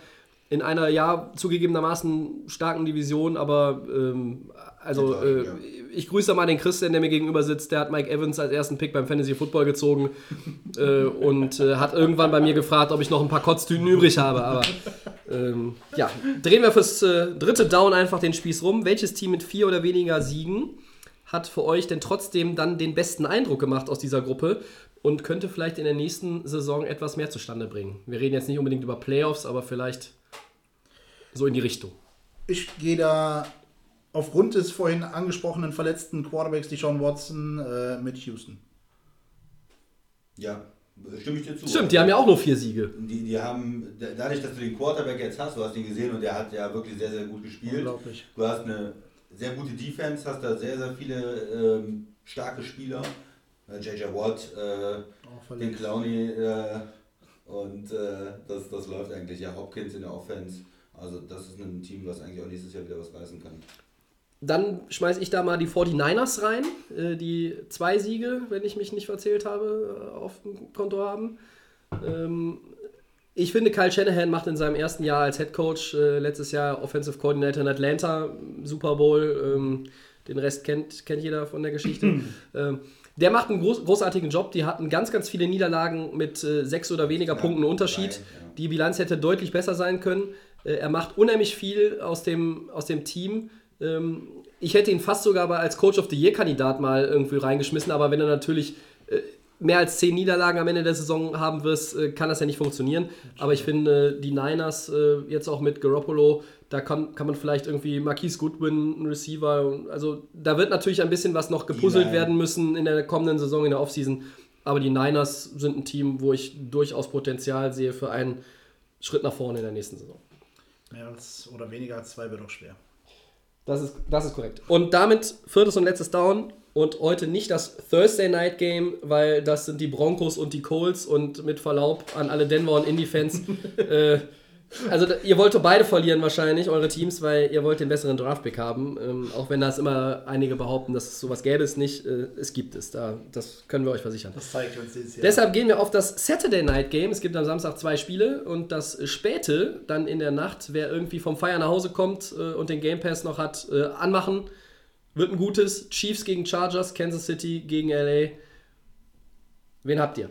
in einer ja zugegebenermaßen starken Division, aber ähm, also äh, ich grüße mal den Christian, der mir gegenüber sitzt. Der hat Mike Evans als ersten Pick beim Fantasy Football gezogen äh, und äh, hat irgendwann bei mir gefragt, ob ich noch ein paar Kotztüten übrig habe. Aber ähm, ja, drehen wir fürs äh, dritte Down einfach den Spieß rum. Welches Team mit vier oder weniger Siegen hat für euch denn trotzdem dann den besten Eindruck gemacht aus dieser Gruppe und könnte vielleicht in der nächsten Saison etwas mehr zustande bringen? Wir reden jetzt nicht unbedingt über Playoffs, aber vielleicht so in die Richtung. Ich gehe da aufgrund des vorhin angesprochenen verletzten Quarterbacks, die Sean Watson, äh, mit Houston. Ja, stimme ich dir zu. Stimmt, die haben ja auch nur vier Siege. Die, die haben, dadurch, dass du den Quarterback jetzt hast, du hast ihn gesehen und der hat ja wirklich sehr, sehr gut gespielt. Unglaublich. Du hast eine sehr gute Defense, hast da sehr, sehr viele ähm, starke Spieler. JJ äh, Watt, äh, den Clowney äh, und äh, das, das läuft eigentlich. Ja, Hopkins in der Offense. Also das ist ein Team, was eigentlich auch nächstes Jahr wieder was reißen kann. Dann schmeiße ich da mal die 49ers rein, äh, die zwei Siege, wenn ich mich nicht verzählt habe, äh, auf dem Konto haben. Ähm, ich finde, Kyle Shanahan macht in seinem ersten Jahr als Head Coach äh, letztes Jahr Offensive Coordinator in Atlanta, Super Bowl. Ähm, den Rest kennt, kennt jeder von der Geschichte. ähm, der macht einen groß, großartigen Job. Die hatten ganz, ganz viele Niederlagen mit äh, sechs oder weniger ja, Punkten Unterschied. Nein, ja. Die Bilanz hätte deutlich besser sein können. Äh, er macht unheimlich viel aus dem, aus dem Team. Ähm, ich hätte ihn fast sogar als Coach of the Year-Kandidat mal irgendwie reingeschmissen, aber wenn er natürlich äh, mehr als zehn Niederlagen am Ende der Saison haben wirst, äh, kann das ja nicht funktionieren. Aber ich finde, die Niners jetzt auch mit Garoppolo, da kann, kann man vielleicht irgendwie Marquise Goodwin, ein Receiver, also da wird natürlich ein bisschen was noch gepuzzelt werden müssen in der kommenden Saison, in der Offseason. Aber die Niners sind ein Team, wo ich durchaus Potenzial sehe für einen Schritt nach vorne in der nächsten Saison. Mehr als oder weniger als zwei wird auch schwer. Das ist, das ist korrekt. Und damit viertes und letztes Down und heute nicht das Thursday Night Game, weil das sind die Broncos und die Colts und mit Verlaub an alle Denver und Indy-Fans. äh, also ihr wollt beide verlieren wahrscheinlich, eure Teams, weil ihr wollt den besseren Draftpick haben. Ähm, auch wenn das immer einige behaupten, dass es sowas gäbe es nicht. Äh, es gibt es. Da, das können wir euch versichern. Das zeigt uns dieses Jahr. Deshalb gehen wir auf das Saturday Night Game. Es gibt am Samstag zwei Spiele und das späte dann in der Nacht, wer irgendwie vom Feiern nach Hause kommt äh, und den Game Pass noch hat, äh, anmachen. Wird ein gutes. Chiefs gegen Chargers, Kansas City gegen LA. Wen habt ihr?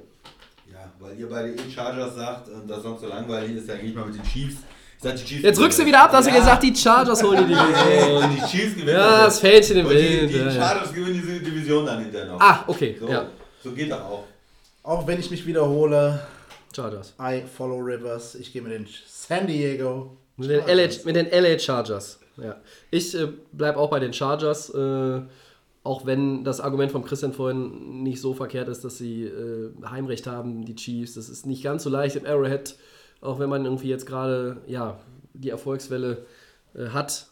Weil ihr beide eh Chargers sagt und das sonst so langweilig ist, dann gehe ich mal mit den Chiefs. Sag, Chiefs Jetzt rückst du wieder ab, dass ja. du gesagt die Chargers holen die Division. die Chiefs gewinnen. Ja, das Fältchen im Wind. Die, die Chargers gewinnen diese Division dann hinterher noch. Ah, okay. So, ja. so geht doch auch. Auch wenn ich mich wiederhole. Chargers. I follow Rivers. Ich gehe mit den San Diego. Mit den, LA, mit den LA Chargers. Ja. Ich äh, bleibe auch bei den Chargers. Äh, auch wenn das Argument von Christian vorhin nicht so verkehrt ist, dass sie äh, Heimrecht haben, die Chiefs. Das ist nicht ganz so leicht im Arrowhead, auch wenn man irgendwie jetzt gerade ja, die Erfolgswelle äh, hat.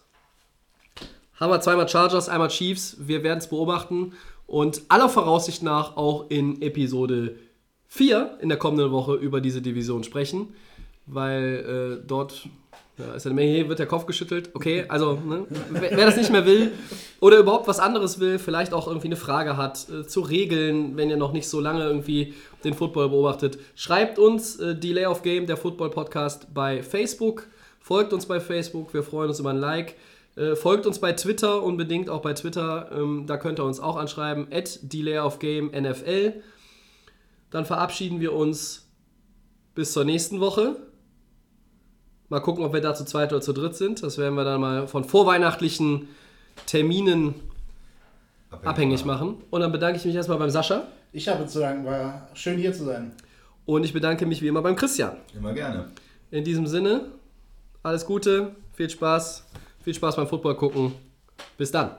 Haben wir zweimal Chargers, einmal Chiefs. Wir werden es beobachten und aller Voraussicht nach auch in Episode 4 in der kommenden Woche über diese Division sprechen, weil äh, dort ja, ist eine Menge, wird der Kopf geschüttelt. Okay, also, ne, wer, wer, das nicht mehr will oder überhaupt was anderes will, vielleicht auch irgendwie eine Frage hat äh, zu Regeln, wenn ihr noch nicht so lange irgendwie den Football beobachtet, schreibt uns äh, Delay of Game, der Football Podcast, bei Facebook. Folgt uns bei Facebook, wir freuen uns über ein Like. Äh, folgt uns bei Twitter, unbedingt auch bei Twitter. Ähm, da könnt ihr uns auch anschreiben, at Delay of Game NFL. Dann verabschieden wir uns bis zur nächsten Woche. Mal gucken, ob wir da zu zweit oder zu dritt sind. Das werden wir dann mal von vorweihnachtlichen Terminen abhängig, abhängig machen. Und dann bedanke ich mich erstmal beim Sascha. Ich habe zu sagen, war schön hier zu sein. Und ich bedanke mich wie immer beim Christian. Immer gerne. In diesem Sinne, alles Gute, viel Spaß, viel Spaß beim Football gucken. Bis dann.